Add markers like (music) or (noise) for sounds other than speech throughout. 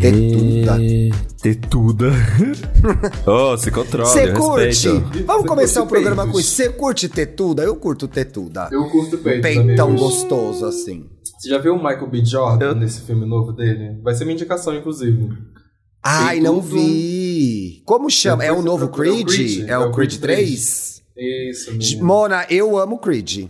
Tetuda. E... Tetuda. (laughs) oh, se controla. Você curte? Vamos Cê começar o programa peitos. com isso. Você curte tetuda? Eu curto tetuda. Eu curto peito. Peitão gostoso, assim. Você já viu o Michael B. Jordan eu... nesse filme novo dele? Vai ser minha indicação, inclusive. Ai, não vi. Como chama? É o novo Creed? Creed? É, o Creed, Creed 3? Isso, menino. Mona, eu amo Creed.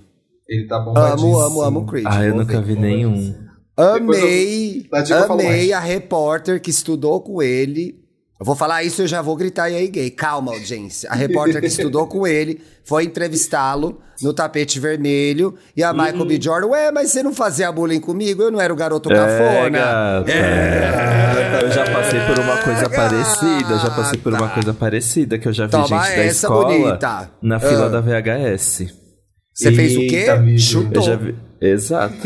Ele tá bom. Amo, amo, amo Creed. Ah, eu nunca vi nenhum. Amei, eu, amei a repórter que estudou com ele. Eu vou falar isso e eu já vou gritar e aí gay. Calma, audiência. A repórter que estudou com ele foi entrevistá-lo no tapete vermelho e a Michael B. Uhum. Jordan, ué, mas você não fazia bullying comigo? Eu não era o garoto cafona. É, é. Eu já passei por uma coisa é, parecida, eu já passei por uma coisa parecida que eu já vi Toma gente da escola bonita. na fila ah. da VHS. Você fez o quê? Chutou. Eu já vi... Exato.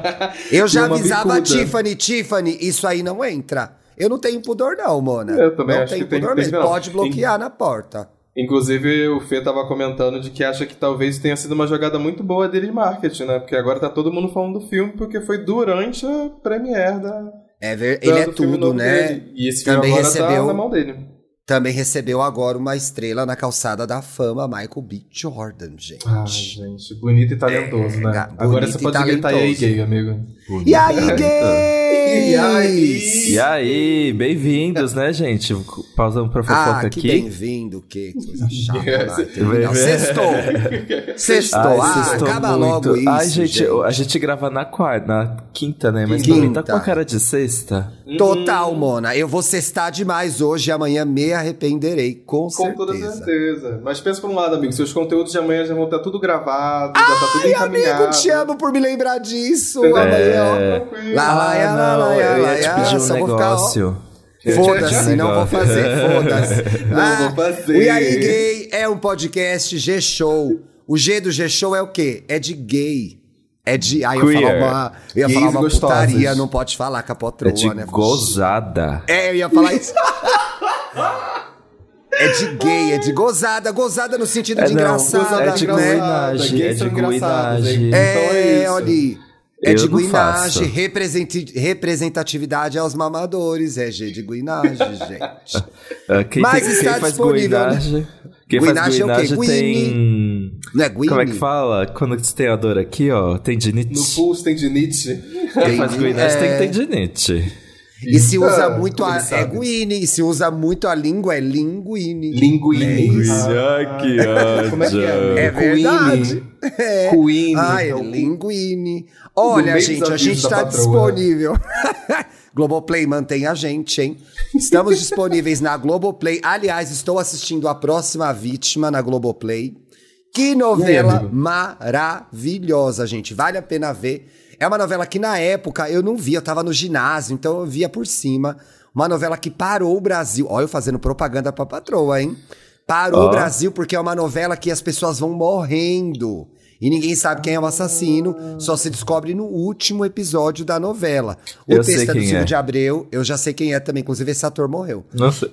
(laughs) eu já avisava a Tiffany, Tiffany, isso aí não entra. Eu não tenho pudor não, Mona. Eu também não acho tenho que pudor tem, mesmo. Pode bloquear In... na porta. Inclusive, o Fê tava comentando de que acha que talvez tenha sido uma jogada muito boa dele de marketing, né? Porque agora tá todo mundo falando do filme porque foi durante a premiere da... É ver... Ele é tudo, né? Dele. E esse filme Também agora tá recebeu... tá na mão dele. Também recebeu agora uma estrela na calçada da fama, Michael B. Jordan, gente. Ah, gente, bonito e talentoso, é, né? Agora você pode gritar e aí, gay, amigo. Bonito. E aí, gay! e aí? E aí, bem-vindos, né, gente? Pausando pra fofoca ah, aqui. bem-vindo, que coisa chata. Sextou. Sextou. Ah, sextou acaba muito. logo isso, Ai, gente, gente, a gente grava na quarta, na quinta, né? Mas quinta. também tá com a cara de sexta. Total, Mona. Eu vou sextar demais hoje e amanhã me arrependerei, com, com certeza. Com toda certeza. Mas pensa por um lado, amigo, seus conteúdos de amanhã já vão estar tudo gravado, Ai, já tá tudo encaminhado. amigo, te amo por me lembrar disso. É... Amanhã, ó. Lá, lá, lá, lá, lá, eu ia te pedir um negócio. Foda-se, (laughs) não vou fazer, foda-se. (laughs) Não vou fazer. E aí, gay é um podcast G-Show. O G do G-Show é o quê? É de gay. É de. Aí eu ia falar uma, eu ia falar uma putaria, não pode falar com a patroa, é de né? Gozada. É, eu ia falar isso. É de gay, é de gozada, gozada no sentido é, de engraçada, é de né? Guinagem, é de guinagem. É, então é, olha aí. É eu de guinagem, representatividade aos mamadores, é G de guinagem, (laughs) gente. Ah, quem Mas tem, está quem disponível. Faz guinagem, quem guinagem faz guinagem é o quê? tem. Não é Guine? Como é que fala? Quando você tem a dor aqui, ó, tendinite. No pulso, tendinite. Quem faz guinagem é... tem tendinite. E se usa muito a. É guine. E se usa muito a língua, é linguine. Linguine. Ah, que ódio. (laughs) Como é que é? É verdade. É. Queen. Ah, é linguine. Olha, gente, a gente está disponível. (laughs) Globoplay, mantém a gente, hein? Estamos disponíveis na Globoplay. Aliás, estou assistindo A Próxima Vítima na Globoplay. Que novela aí, maravilhosa, gente. Vale a pena ver. É uma novela que na época eu não via, eu tava no ginásio, então eu via por cima. Uma novela que parou o Brasil. Olha, eu fazendo propaganda pra patroa, hein? Parou oh. o Brasil porque é uma novela que as pessoas vão morrendo. E ninguém sabe quem é o assassino, só se descobre no último episódio da novela. O eu texto é do Silvio é. de Abreu, eu já sei quem é também, inclusive esse ator morreu. Não sei.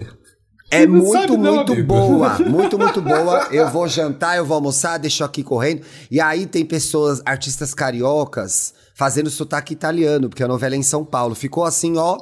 É muito, muito não, boa. Muito, muito boa. Eu vou jantar, eu vou almoçar, deixo aqui correndo. E aí tem pessoas, artistas cariocas, fazendo sotaque italiano, porque a novela é em São Paulo. Ficou assim, ó,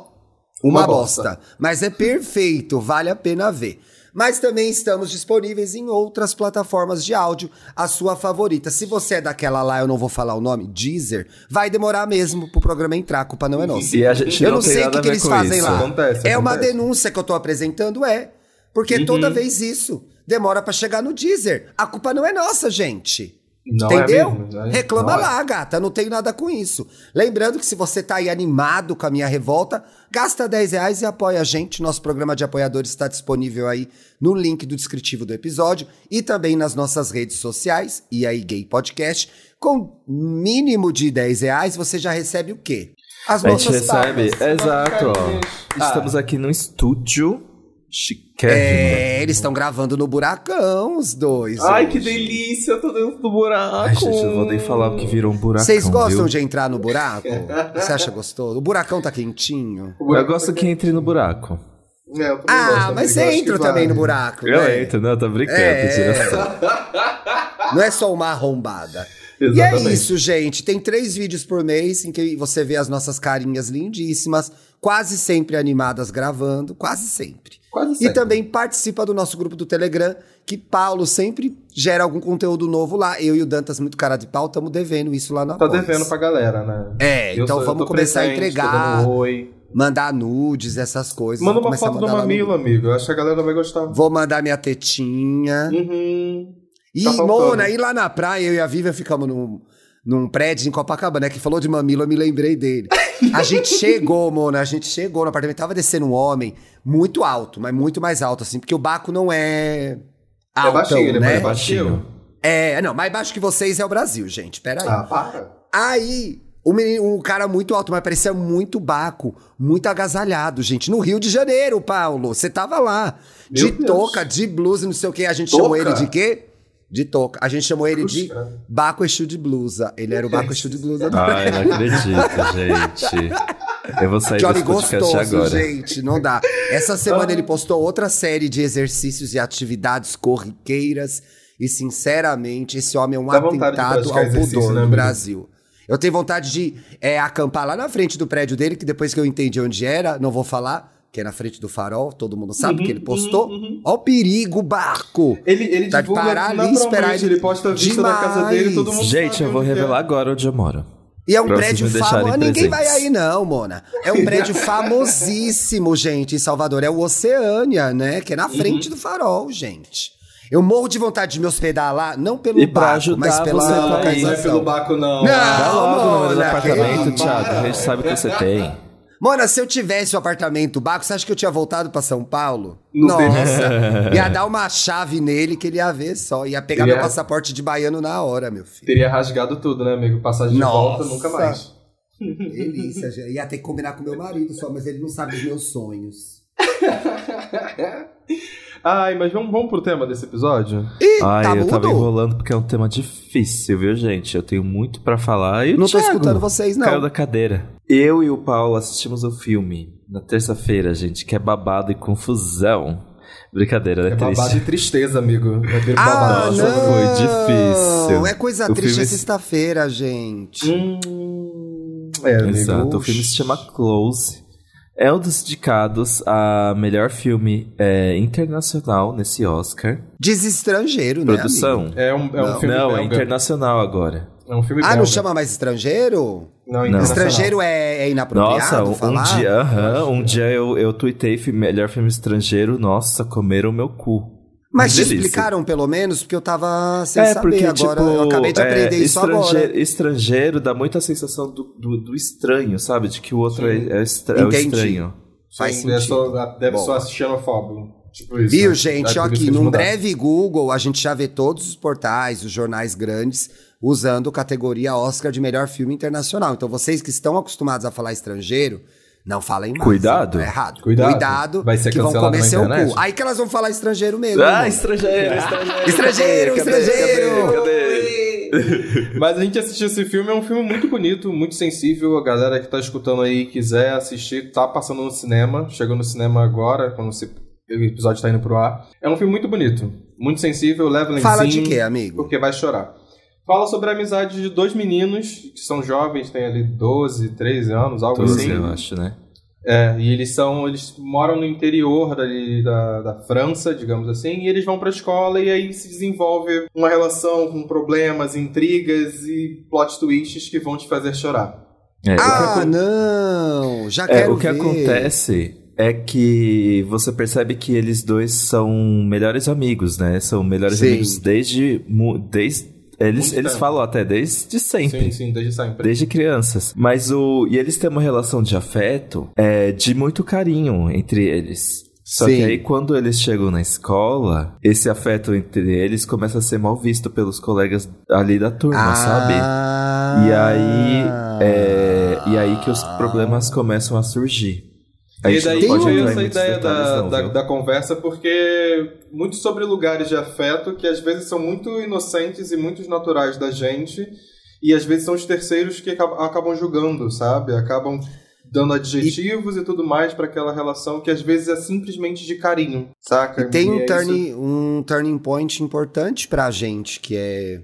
uma, uma bosta. bosta. Mas é perfeito, vale a pena ver. Mas também estamos disponíveis em outras plataformas de áudio, a sua favorita. Se você é daquela lá, eu não vou falar o nome, Deezer, vai demorar mesmo pro programa entrar, a culpa não é nossa. E a gente eu não, não sei o que, que eles fazem isso. lá. Acontece, é acontece. uma denúncia que eu tô apresentando, é. Porque uhum. toda vez isso demora para chegar no Deezer. A culpa não é nossa, gente. Não é Entendeu? É mesmo, né? Reclama não lá, é. gata. Não tenho nada com isso. Lembrando que se você tá aí animado com a minha revolta, gasta 10 reais e apoia a gente. Nosso programa de apoiadores está disponível aí no link do descritivo do episódio e também nas nossas redes sociais, e aí Gay Podcast. Com mínimo de 10 reais, você já recebe o quê? As a gente recebe, exato. Ó. Ah. Estamos aqui no estúdio Chiquérrimo. É, eles estão gravando no buracão, os dois. Ai, hoje. que delícia, eu tô dentro do buraco. Ai, gente, eu vou nem falar que virou um buracão. Vocês gostam viu? de entrar no buraco? Você acha gostoso? O buracão tá quentinho? Eu gosto que entre no buraco. É, ah, mas você entra também no buraco. Eu né? entro, não, tô brincando, é... (laughs) Não é só uma arrombada. E é isso, gente. Tem três vídeos por mês em que você vê as nossas carinhas lindíssimas, quase sempre animadas gravando, quase sempre. Quase sempre. E também participa do nosso grupo do Telegram, que Paulo sempre gera algum conteúdo novo lá. Eu e o Dantas, muito cara de pau, estamos devendo isso lá na Tá devendo pra galera, né? É, eu então sou, vamos começar presente, a entregar. Oi. Mandar nudes, essas coisas. Manda uma foto do mamilo, amigo. Eu acho que a galera vai gostar. Vou mandar minha tetinha. Uhum. E, tá Mona, e lá na praia, eu e a Vivian ficamos num, num prédio em Copacabana, né? Que falou de mamilo, eu me lembrei dele. A gente chegou, Mona, a gente chegou no apartamento, tava descendo um homem muito alto, mas muito mais alto, assim, porque o Baco não é. Altão, é baixinho, ele né? é baixinho. É, não, mais baixo que vocês é o Brasil, gente. Pera aí. Ah, para. Aí, o menino, um cara muito alto, mas parecia muito baco, muito agasalhado, gente. No Rio de Janeiro, Paulo. Você tava lá. Meu de Deus. touca, de blusa, não sei o quê. A gente touca? chamou ele de quê? De touca. A gente chamou ele Puxa. de Baco Exu de blusa. Ele era o Baco Exu de blusa. Ai, não acredito, (laughs) gente. Eu vou sair Johnny desse podcast gostoso, agora. gente, não dá. Essa semana ele postou outra série de exercícios e atividades corriqueiras. E, sinceramente, esse homem é um Dá atentado ao pudor né, no Brasil. Eu tenho vontade de é, acampar lá na frente do prédio dele, que depois que eu entendi onde era, não vou falar, que é na frente do farol, todo mundo sabe uhum, que ele postou. Uhum, uhum. Ó o perigo, barco! Ele, ele tá divulga de parar ali esperar ele, ele posta a vista demais. da casa dele, todo mundo Gente, eu vou revelar é. agora onde eu moro. E é um prédio famoso. Ninguém vai aí, não, Mona. É um prédio (laughs) famosíssimo, gente, em Salvador. É o Oceânia, né? Que é na uhum. frente uhum. do farol, gente. Eu morro de vontade de me hospedar lá, não pelo baco, mas pela você localização. Não é pelo baco, não. Não, Dá logo o número do apartamento, Thiago. A gente sabe que você tem. (laughs) Mona, se eu tivesse o um apartamento Baco, você acha que eu tinha voltado para São Paulo? Não Nossa, (laughs) ia dar uma chave nele que ele ia ver só. Ia pegar Teria... meu passaporte de baiano na hora, meu filho. Teria rasgado tudo, né, amigo? Passagem de Nossa. volta, nunca mais. (laughs) Delícia, ia ter que combinar com meu marido só, mas ele não sabe os meus sonhos. (laughs) Ai, mas vamos, vamos pro tema desse episódio? Ih, Ai, tá eu mudo? tava enrolando porque é um tema difícil, viu, gente? Eu tenho muito para falar. E não Thiago, tô escutando vocês, não. Caiu da cadeira. Eu e o Paulo assistimos o filme na terça-feira, gente, que é babado e confusão. Brincadeira, né? É babado triste. e tristeza, amigo. É ah, babado. não. Foi difícil. É coisa o triste filme... é sexta-feira, gente. Hum... É, amigo. Exato. O filme se chama Close. É um dos indicados a melhor filme é, internacional nesse Oscar. Diz estrangeiro, né? Produção. É um, é um não. filme. Não, belga. é internacional agora. É um filme Ah, belga. não chama mais estrangeiro? Não, não. Estrangeiro é, é inapropriado Nossa, um, um dia, uh -huh, um dia eu, eu tuitei melhor filme estrangeiro. Nossa, comeram o meu cu. Mas te explicaram pelo menos, porque eu tava sem é, saber porque, agora. Tipo, eu acabei de aprender é, isso agora. Estrangeiro dá muita sensação do, do, do, estranho, sabe? De que o outro é, é, estra é o estranho. Faz Sim, sentido. Só, deve Bom. só xenofóbico. Tipo isso, Viu, né? gente? Ó, aqui, num breve Google, a gente já vê todos os portais, os jornais grandes, usando categoria Oscar de melhor filme internacional. Então, vocês que estão acostumados a falar estrangeiro, não falem mais. Cuidado. É errado. Cuidado. Cuidado Vai ser que vão comer seu cu. Aí que elas vão falar estrangeiro mesmo. Ah, estrangeiro, estrangeiro. estrangeiro, cadê, estrangeiro. Cadê, cadê? Mas a gente assistiu esse filme, é um filme muito bonito, muito sensível. A galera que tá escutando aí quiser assistir, tá passando no cinema. Chegou no cinema agora, quando o episódio tá indo pro ar. É um filme muito bonito, muito sensível, leva lencinho. Fala de quê, amigo? Porque vai chorar. Fala sobre a amizade de dois meninos que são jovens, têm ali 12, 13 anos, algo 12, assim. eu acho, né? É, e eles são. Eles moram no interior dali, da, da França, digamos assim, e eles vão pra escola e aí se desenvolve uma relação com problemas, intrigas e plot twists que vão te fazer chorar. É, ah, que... não! Já é, quero O que ver. acontece é que você percebe que eles dois são melhores amigos, né? São melhores Sim. amigos desde, desde eles, eles falam até desde sempre. Sim, sim, desde sempre. Desde crianças. Mas o. E eles têm uma relação de afeto é, de muito carinho entre eles. Só Sim. que aí, quando eles chegam na escola, esse afeto entre eles começa a ser mal visto pelos colegas ali da turma, ah. sabe? E aí, é, e aí que os problemas começam a surgir. E daí veio essa ideia da, não, da, da, conversa, porque muito sobre lugares de afeto que às vezes são muito inocentes e muito naturais da gente, e às vezes são os terceiros que acabam julgando, sabe? Acabam dando adjetivos e, e tudo mais para aquela relação que às vezes é simplesmente de carinho, saca? E tem e um, é turning, um turning point importante pra gente, que é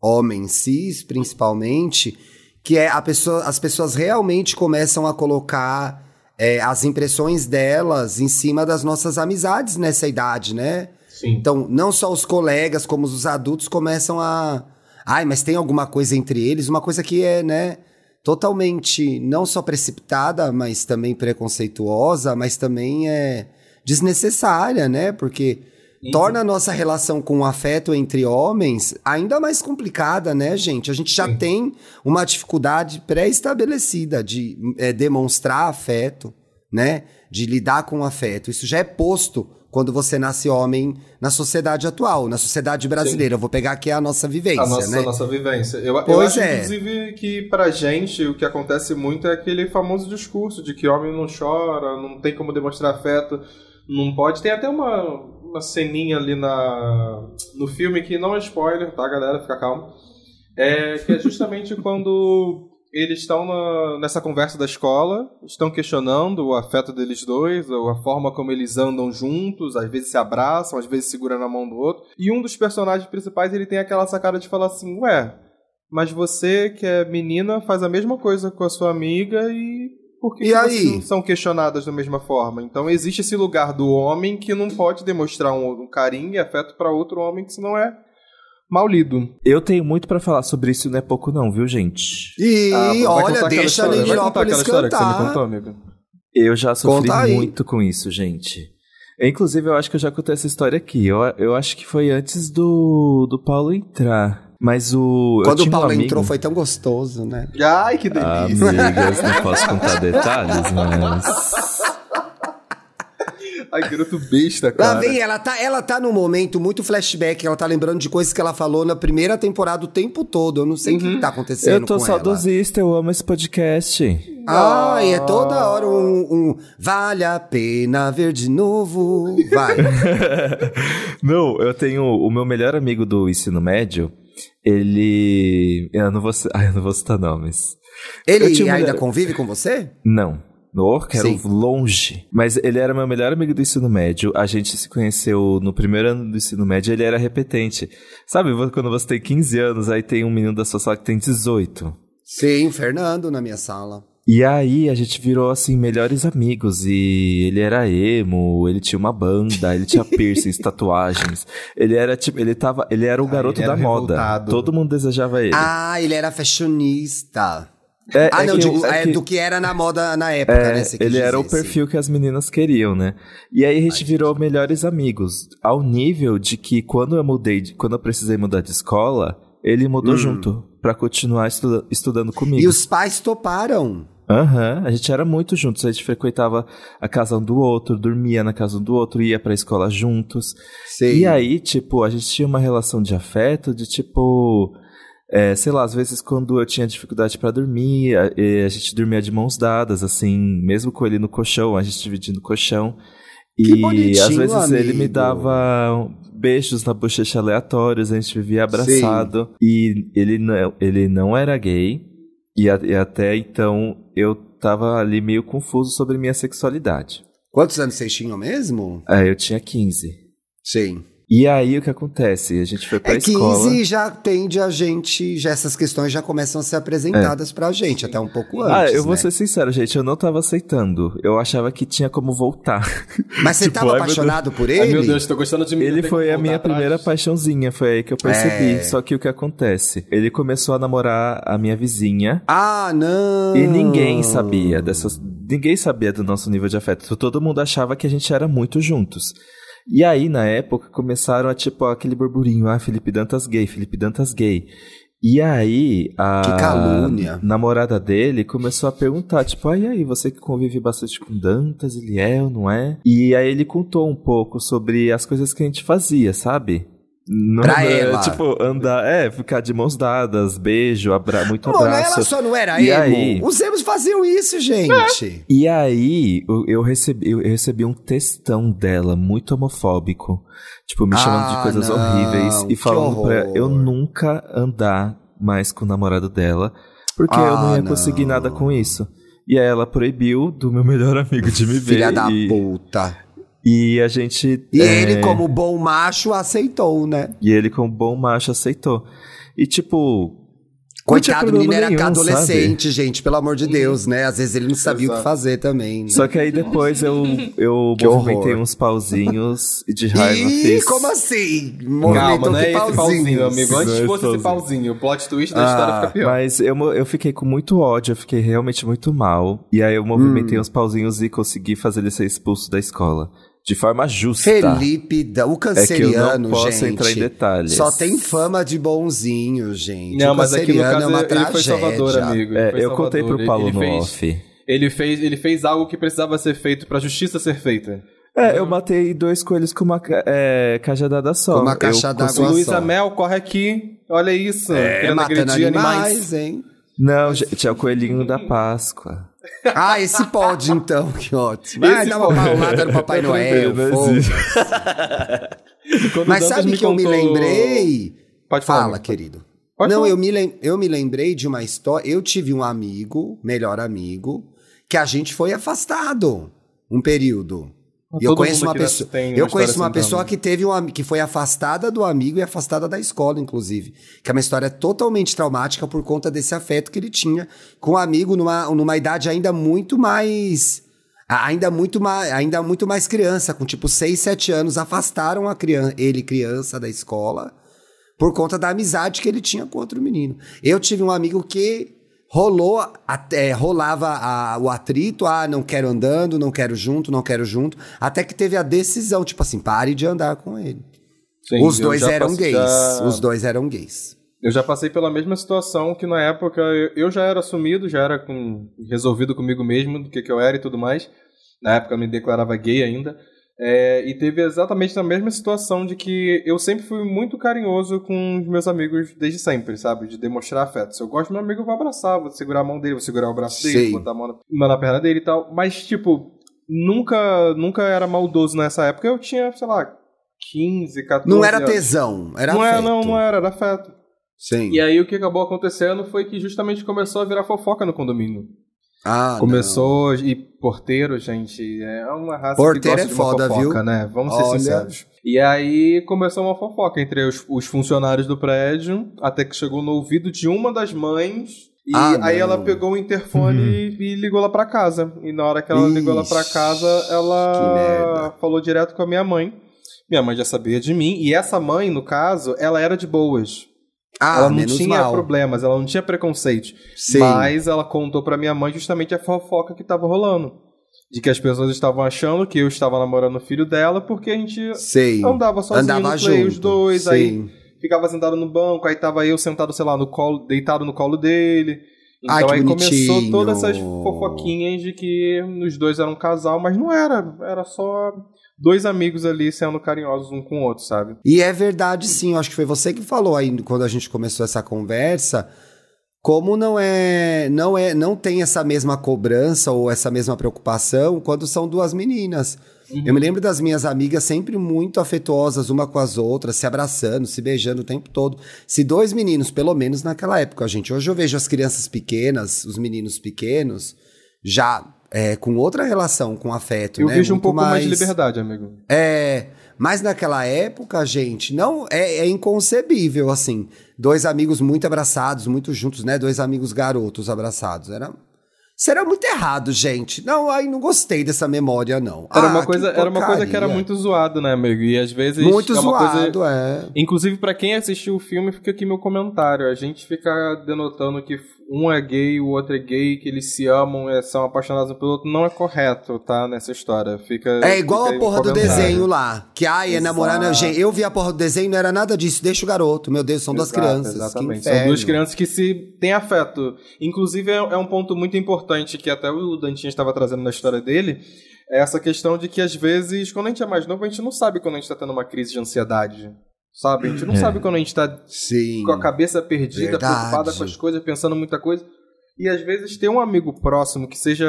homens cis, principalmente, que é a pessoa, as pessoas realmente começam a colocar é, as impressões delas em cima das nossas amizades nessa idade, né? Sim. Então, não só os colegas, como os adultos começam a. Ai, mas tem alguma coisa entre eles, uma coisa que é, né? Totalmente não só precipitada, mas também preconceituosa, mas também é desnecessária, né? Porque Uhum. torna a nossa relação com o afeto entre homens ainda mais complicada, né, gente? A gente já tem uma dificuldade pré-estabelecida de é, demonstrar afeto, né? De lidar com o afeto. Isso já é posto quando você nasce homem na sociedade atual, na sociedade brasileira. Sim. Eu vou pegar aqui a nossa vivência, a nossa, né? A nossa vivência. Eu, pois eu acho, é. inclusive, que pra gente o que acontece muito é aquele famoso discurso de que homem não chora, não tem como demonstrar afeto, não pode. Tem até uma, uma ceninha ali na, no filme que não é spoiler, tá, galera? Fica calmo. É, que é justamente (laughs) quando eles estão na, nessa conversa da escola, estão questionando o afeto deles dois, ou a forma como eles andam juntos, às vezes se abraçam, às vezes seguram na mão do outro. E um dos personagens principais, ele tem aquela sacada de falar assim, ué, mas você que é menina faz a mesma coisa com a sua amiga e por que, e que aí? são questionadas da mesma forma? Então existe esse lugar do homem que não pode demonstrar um, um carinho e afeto para outro homem que senão é mal lido. Eu tenho muito para falar sobre isso, não é pouco não, viu, gente? E ah, olha, deixa a Nilópolis cantar. Contou, amigo? Eu já sofri muito com isso, gente. Inclusive, eu acho que eu já contei essa história aqui. Eu, eu acho que foi antes do, do Paulo entrar. Mas o. Quando o Paulo um entrou foi tão gostoso, né? Ai, que delícia! Amigas, não posso contar detalhes, mas. (laughs) Ai, garoto besta, cara. Lá vem, ela tá, ela tá num momento muito flashback, ela tá lembrando de coisas que ela falou na primeira temporada o tempo todo. Eu não sei o uhum. que tá acontecendo. Eu tô saudosista, eu amo esse podcast. Ah, é toda hora um, um, Vale a pena ver de novo. Vai. (laughs) não, eu tenho o meu melhor amigo do ensino médio ele. Eu não vou, ah, (laughs) eu não vou citar nomes. Ele ainda mulher... convive com você? Não. No quero longe. Mas ele era meu melhor amigo do ensino médio. A gente se conheceu no primeiro ano do ensino médio ele era repetente. Sabe, quando você tem 15 anos, aí tem um menino da sua sala que tem 18. Sim, Fernando na minha sala. E aí a gente virou assim melhores amigos e ele era emo, ele tinha uma banda, ele tinha (laughs) piercings, tatuagens. Ele era tipo, ele tava, ele era o ah, garoto da moda. Todo mundo desejava ele. Ah, ele era fashionista. É, ah, é não, digo, é, é que, do que era na moda na época, é, né? ele dizer, era o perfil sim. que as meninas queriam, né? E aí a gente Ai, virou gente. melhores amigos. Ao nível de que quando eu mudei, quando eu precisei mudar de escola, ele mudou hum. junto para continuar estuda, estudando comigo. E os pais toparam. Aham, uhum, a gente era muito juntos, a gente frequentava a casa um do outro, dormia na casa um do outro, ia pra escola juntos. Sim. E aí, tipo, a gente tinha uma relação de afeto, de tipo. É, sei lá, às vezes quando eu tinha dificuldade para dormir, a, a, gente dormia de mãos dadas, assim, mesmo com ele no colchão, a gente dividindo o colchão. E às vezes amigo. ele me dava beijos na bochecha aleatórios, a gente vivia abraçado. Sim. E ele não, ele não era gay, e, a, e até então eu tava ali meio confuso sobre minha sexualidade. Quantos anos vocês tinham mesmo? É, eu tinha 15. Sim. E aí o que acontece? A gente foi pra é, escola. 15 já tende a gente, já essas questões já começam a ser apresentadas é. pra gente, até um pouco antes. Ah, eu vou né? ser sincero, gente, eu não tava aceitando. Eu achava que tinha como voltar. (laughs) Mas você tipo, tava apaixonado por ele? Ai, meu Deus, tô gostando de mim. Ele foi a minha atrás. primeira paixãozinha, foi aí que eu percebi. É. Só que o que acontece? Ele começou a namorar a minha vizinha. Ah, não! E ninguém sabia dessas. Ninguém sabia do nosso nível de afeto. Todo mundo achava que a gente era muito juntos. E aí, na época, começaram a, tipo, aquele burburinho, ah, Felipe Dantas gay, Felipe Dantas gay. E aí, a que calúnia. namorada dele começou a perguntar, tipo, ah, e aí, você que convive bastante com Dantas, ele é ou não é? E aí ele contou um pouco sobre as coisas que a gente fazia, sabe? Não, pra é, ela. Tipo, andar, é, ficar de mãos dadas, beijo, abra, muito Pô, abraço. Ela só não era e emo. Aí, Os emos faziam isso, gente. É. E aí, eu recebi, eu recebi um textão dela, muito homofóbico. Tipo, me chamando ah, de coisas não, horríveis. E falando pra eu nunca andar mais com o namorado dela. Porque ah, eu não ia não. conseguir nada com isso. E aí ela proibiu do meu melhor amigo de me ver. Filha da puta. E a gente. E é... ele, como bom macho, aceitou, né? E ele, como bom macho, aceitou. E tipo, Coitado, o menino era nenhum, adolescente, sabe? gente, pelo amor de Deus, né? Às vezes ele não sabia Exato. o que fazer também. Né? Só que aí depois eu, (laughs) eu movimentei uns pauzinhos e de (laughs) raiva Ih, fiz... como assim? Calma, não é esse pauzinho, amigo. Antes fosse esse pauzinho, o plot twist da ah, história fica pior. Mas eu, eu fiquei com muito ódio, eu fiquei realmente muito mal. E aí eu movimentei hum. uns pauzinhos e consegui fazer ele ser expulso da escola de forma justa. Felipe, o canceriano, é que eu não posso gente, entrar em detalhes. Só tem fama de bonzinho, gente. Não, o mas aqui no caso é uma ele tragédia. foi Salvador, amigo. É, eu contei pro Paulo no fez, off. Ele fez, ele fez algo que precisava ser feito pra justiça ser feita. É, eu matei dois coelhos com uma é, cajadada só. Com uma caixa d'água só. Luiz Amel, corre aqui. Olha isso. É, matando animais, animais, hein? Não, gente, é o coelhinho da Páscoa. Ah, esse pode então, que ótimo. Vai dar uma paulada no Papai (laughs) Noel. (laughs) Mas sabe que eu me lembrei? Pode falar. Fala, querido. Pode Não, eu me, eu me lembrei de uma história. Eu tive um amigo, melhor amigo, que a gente foi afastado um período. E eu conheço uma pessoa, eu conheço uma pessoa que teve um, que foi afastada do amigo e afastada da escola, inclusive. Que é uma história totalmente traumática por conta desse afeto que ele tinha com o um amigo numa, numa idade ainda muito mais ainda muito mais, ainda muito mais criança, com tipo 6, 7 anos, afastaram a criança, ele criança da escola por conta da amizade que ele tinha com outro menino. Eu tive um amigo que rolou até rolava a, o atrito, ah, não quero andando, não quero junto, não quero junto, até que teve a decisão, tipo assim, pare de andar com ele. Sim, os dois eram gays, já... os dois eram gays. Eu já passei pela mesma situação que na época eu já era assumido, já era com, resolvido comigo mesmo do que, que eu era e tudo mais. Na época eu me declarava gay ainda. É, e teve exatamente a mesma situação de que eu sempre fui muito carinhoso com os meus amigos desde sempre, sabe? De demonstrar afeto. Se eu gosto do meu amigo, eu vou abraçar, vou segurar a mão dele, vou segurar o braço dele, Sim. botar a mão na, na perna dele e tal. Mas, tipo, nunca, nunca era maldoso nessa época. Eu tinha, sei lá, 15, 14 Não era tesão, era não afeto. Era, não, não era, era afeto. Sim. E aí o que acabou acontecendo foi que justamente começou a virar fofoca no condomínio. Ah, Começou não. e porteiro, gente, é uma raça porteiro que gosta é foda, de uma fofoca, viu? né? Vamos Olha... ser sinceros. E aí começou uma fofoca entre os, os, funcionários do prédio, até que chegou no ouvido de uma das mães. E ah, aí ela pegou o interfone uhum. e, ligou lá pra casa. E na hora que ela Ixi, ligou lá pra casa, ela falou direto com a minha mãe. Minha mãe já sabia de mim. E essa mãe, no caso, ela era de boas. Ah, ela não tinha mal. problemas, ela não tinha preconceito. Sim. Mas ela contou para minha mãe justamente a fofoca que tava rolando. De que as pessoas estavam achando que eu estava namorando o filho dela porque a gente Sei. andava sozinho andava no play, junto. os dois. Sim. Aí ficava sentado no banco, aí tava eu sentado, sei lá, no colo, deitado no colo dele. Então Ai, aí bonitinho. começou todas essas fofoquinhas de que os dois eram um casal, mas não era. Era só dois amigos ali sendo carinhosos um com o outro, sabe? E é verdade sim, eu acho que foi você que falou aí quando a gente começou essa conversa, como não é, não é, não tem essa mesma cobrança ou essa mesma preocupação quando são duas meninas. Uhum. Eu me lembro das minhas amigas sempre muito afetuosas uma com as outras, se abraçando, se beijando o tempo todo. Se dois meninos, pelo menos naquela época, gente. Hoje eu vejo as crianças pequenas, os meninos pequenos, já é, com outra relação com afeto, eu né? Eu vejo Muito um pouco mais... mais de liberdade, amigo. É, mas naquela época, gente, não é, é, inconcebível assim, dois amigos muito abraçados, muito juntos, né? Dois amigos garotos abraçados, era Será muito errado, gente. Não, aí não gostei dessa memória, não. Era, ah, uma, coisa, era uma coisa que era muito zoado, né, amigo? E às vezes. Muito é zoado, coisa... é. Inclusive, para quem assistiu o filme, fica aqui meu comentário. A gente fica denotando que um é gay, o outro é gay, que eles se amam e são apaixonados pelo outro, não é correto, tá? Nessa história. Fica. É igual fica a porra do desenho lá. Que ai, é namorar. Né? Eu vi a porra do desenho, não era nada disso. Deixa o garoto. Meu Deus, são Exato, duas crianças. Exatamente. São duas crianças que se têm afeto. Inclusive, é, é um ponto muito importante que até o Dantinho estava trazendo na história dele. É essa questão de que às vezes, quando a gente é mais novo, a gente não sabe quando a gente está tendo uma crise de ansiedade. Sabe? A gente não é. sabe quando a gente tá Sim. com a cabeça perdida, Verdade. preocupada com as coisas, pensando muita coisa. E às vezes ter um amigo próximo que seja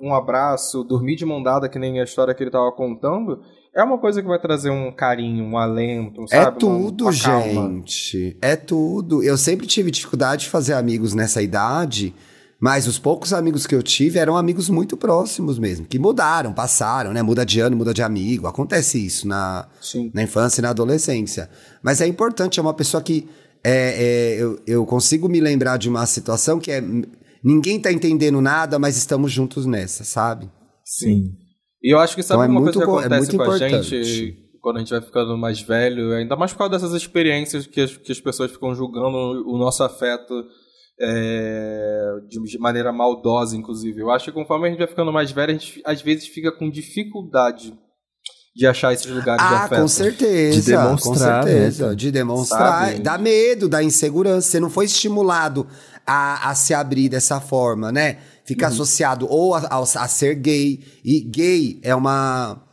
um abraço, dormir de mão dada, que nem a história que ele tava contando, é uma coisa que vai trazer um carinho, um alento, é sabe? É tudo, uma, uma gente. É tudo. Eu sempre tive dificuldade de fazer amigos nessa idade mas os poucos amigos que eu tive eram amigos muito próximos mesmo, que mudaram, passaram, né? Muda de ano, muda de amigo. Acontece isso na, na infância e na adolescência. Mas é importante, é uma pessoa que é, é, eu, eu consigo me lembrar de uma situação que é ninguém tá entendendo nada, mas estamos juntos nessa, sabe? Sim. E eu acho que sabe então, é uma coisa que é acontece é com importante. a gente quando a gente vai ficando mais velho, ainda mais por causa dessas experiências que as, que as pessoas ficam julgando o nosso afeto é, de maneira maldosa, inclusive. Eu acho que conforme a gente vai ficando mais velho, a gente às vezes fica com dificuldade de achar esses lugares ah, de afeto. com certeza. De demonstrar. Com certeza. Né? De demonstrar. Sabe? Dá medo, dá insegurança. Você não foi estimulado a, a se abrir dessa forma, né? Fica uhum. associado ou a, a, a, ser gay. E gay é uma.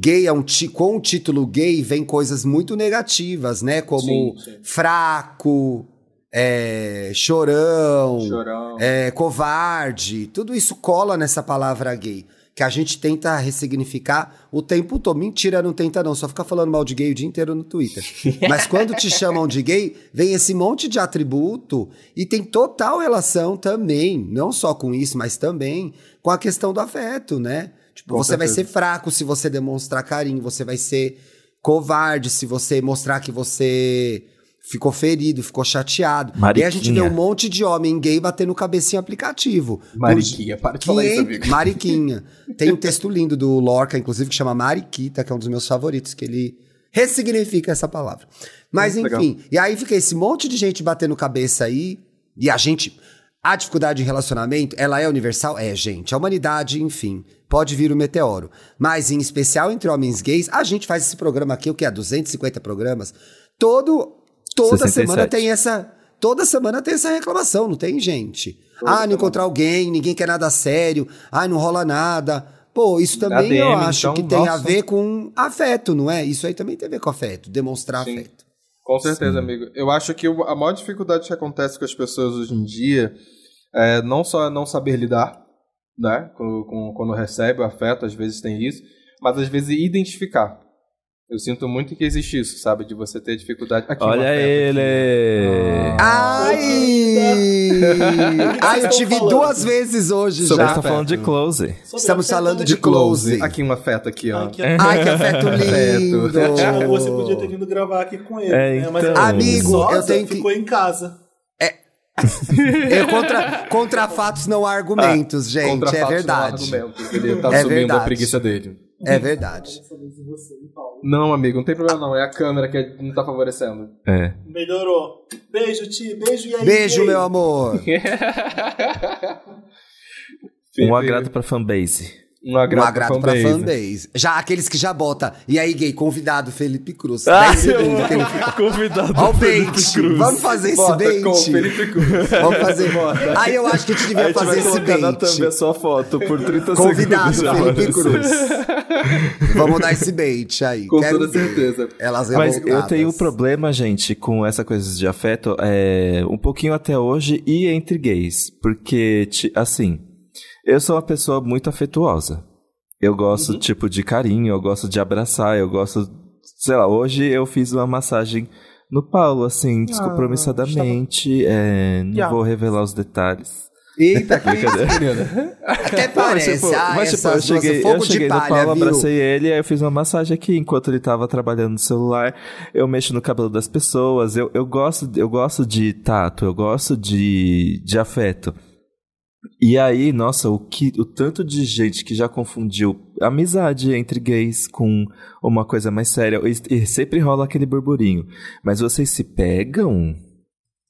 Gay é um. Com o título gay vem coisas muito negativas, né? Como sim, sim. fraco. É, chorão, chorão. É, covarde, tudo isso cola nessa palavra gay que a gente tenta ressignificar o tempo todo. Mentira, não tenta não, só fica falando mal de gay o dia inteiro no Twitter. (laughs) Mas quando te chamam de gay, vem esse monte de atributo e tem total relação também, não só com isso, mas também com a questão do afeto, né? Tipo, com você certeza. vai ser fraco se você demonstrar carinho, você vai ser covarde se você mostrar que você ficou ferido, ficou chateado. Mariquinha. E a gente vê um monte de homem gay batendo cabeça em aplicativo. Mariquinha, para de falar isso, amigo. Mariquinha. Tem um texto lindo do Lorca, inclusive, que chama Mariquita, que é um dos meus favoritos, que ele ressignifica essa palavra. Mas, Muito enfim, legal. e aí fica esse monte de gente batendo cabeça aí, e a gente... A dificuldade de relacionamento, ela é universal? É, gente. A humanidade, enfim, pode vir o meteoro. Mas, em especial entre homens gays, a gente faz esse programa aqui, o que é? 250 programas. Todo Toda 67. semana tem essa. Toda semana tem essa reclamação, não tem, gente? Toda ah, não encontrar alguém, ninguém quer nada sério, ah, não rola nada. Pô, isso também ADM, eu acho então, que tem nossa. a ver com afeto, não é? Isso aí também tem a ver com afeto, demonstrar Sim. afeto. Com certeza, Sim. amigo. Eu acho que a maior dificuldade que acontece com as pessoas hoje em dia é não só não saber lidar, né? Quando, quando recebe o afeto, às vezes tem isso, mas às vezes identificar. Eu sinto muito que existe isso, sabe? De você ter dificuldade. Aqui, Olha ele! Aqui. Ai! Ai, eu tive duas vezes hoje Sobre já. Você tá falando de close. Estamos falando de close. Aqui um afeto aqui, ó. Aqui, (laughs) Ai, que afeto lindo! (laughs) Você podia ter vindo gravar aqui com ele. É, né? Mas então... Amigo, eu tenho que... ficou em casa. É, (laughs) é contra, contra fatos não há argumentos, ah, gente. é verdade. Não há argumentos. Ele tá é assumindo verdade. a preguiça dele. É verdade. Não, amigo, não tem problema não. É a câmera que não tá favorecendo. É. Melhorou. Beijo, Ti. Beijo e aí. Beijo, meu amor. (laughs) (laughs) um agrado pra fanbase. Um agrado, um agrado pra, fanbase. fanbase. Já aqueles que já bota. E aí, gay, convidado Felipe Cruz. Ah, eu... que (laughs) ele Convidado Ó, o bait. Cruz. Vamos fazer esse bota bait. Com Felipe Cruz. (laughs) Vamos fazer. Bota. Aí eu acho que a gente devia a gente fazer esse bait. Na thumb a sua foto por 30 convidado, segundos. Convidado Felipe Cruz. (laughs) Vamos dar esse bait aí. Com Quero toda ver. certeza. Elas Mas eu tenho um problema, gente, com essa coisa de afeto, é, um pouquinho até hoje e entre gays. Porque, assim, eu sou uma pessoa muito afetuosa. Eu gosto, uhum. tipo, de carinho, eu gosto de abraçar, eu gosto. Sei lá, hoje eu fiz uma massagem no Paulo, assim, ah, descompromissadamente. é, não yeah. vou revelar os detalhes. Eita, (laughs) que brincadeira. Até parece. Mas, tipo, ah, mas, tipo eu cheguei, eu cheguei palha, no Paulo, viu? abracei ele, aí eu fiz uma massagem aqui enquanto ele tava trabalhando no celular. Eu mexo no cabelo das pessoas. Eu, eu, gosto, eu gosto de tato, eu gosto de, de afeto. E aí, nossa, o, que, o tanto de gente que já confundiu amizade entre gays com uma coisa mais séria. E, e sempre rola aquele burburinho. Mas vocês se pegam?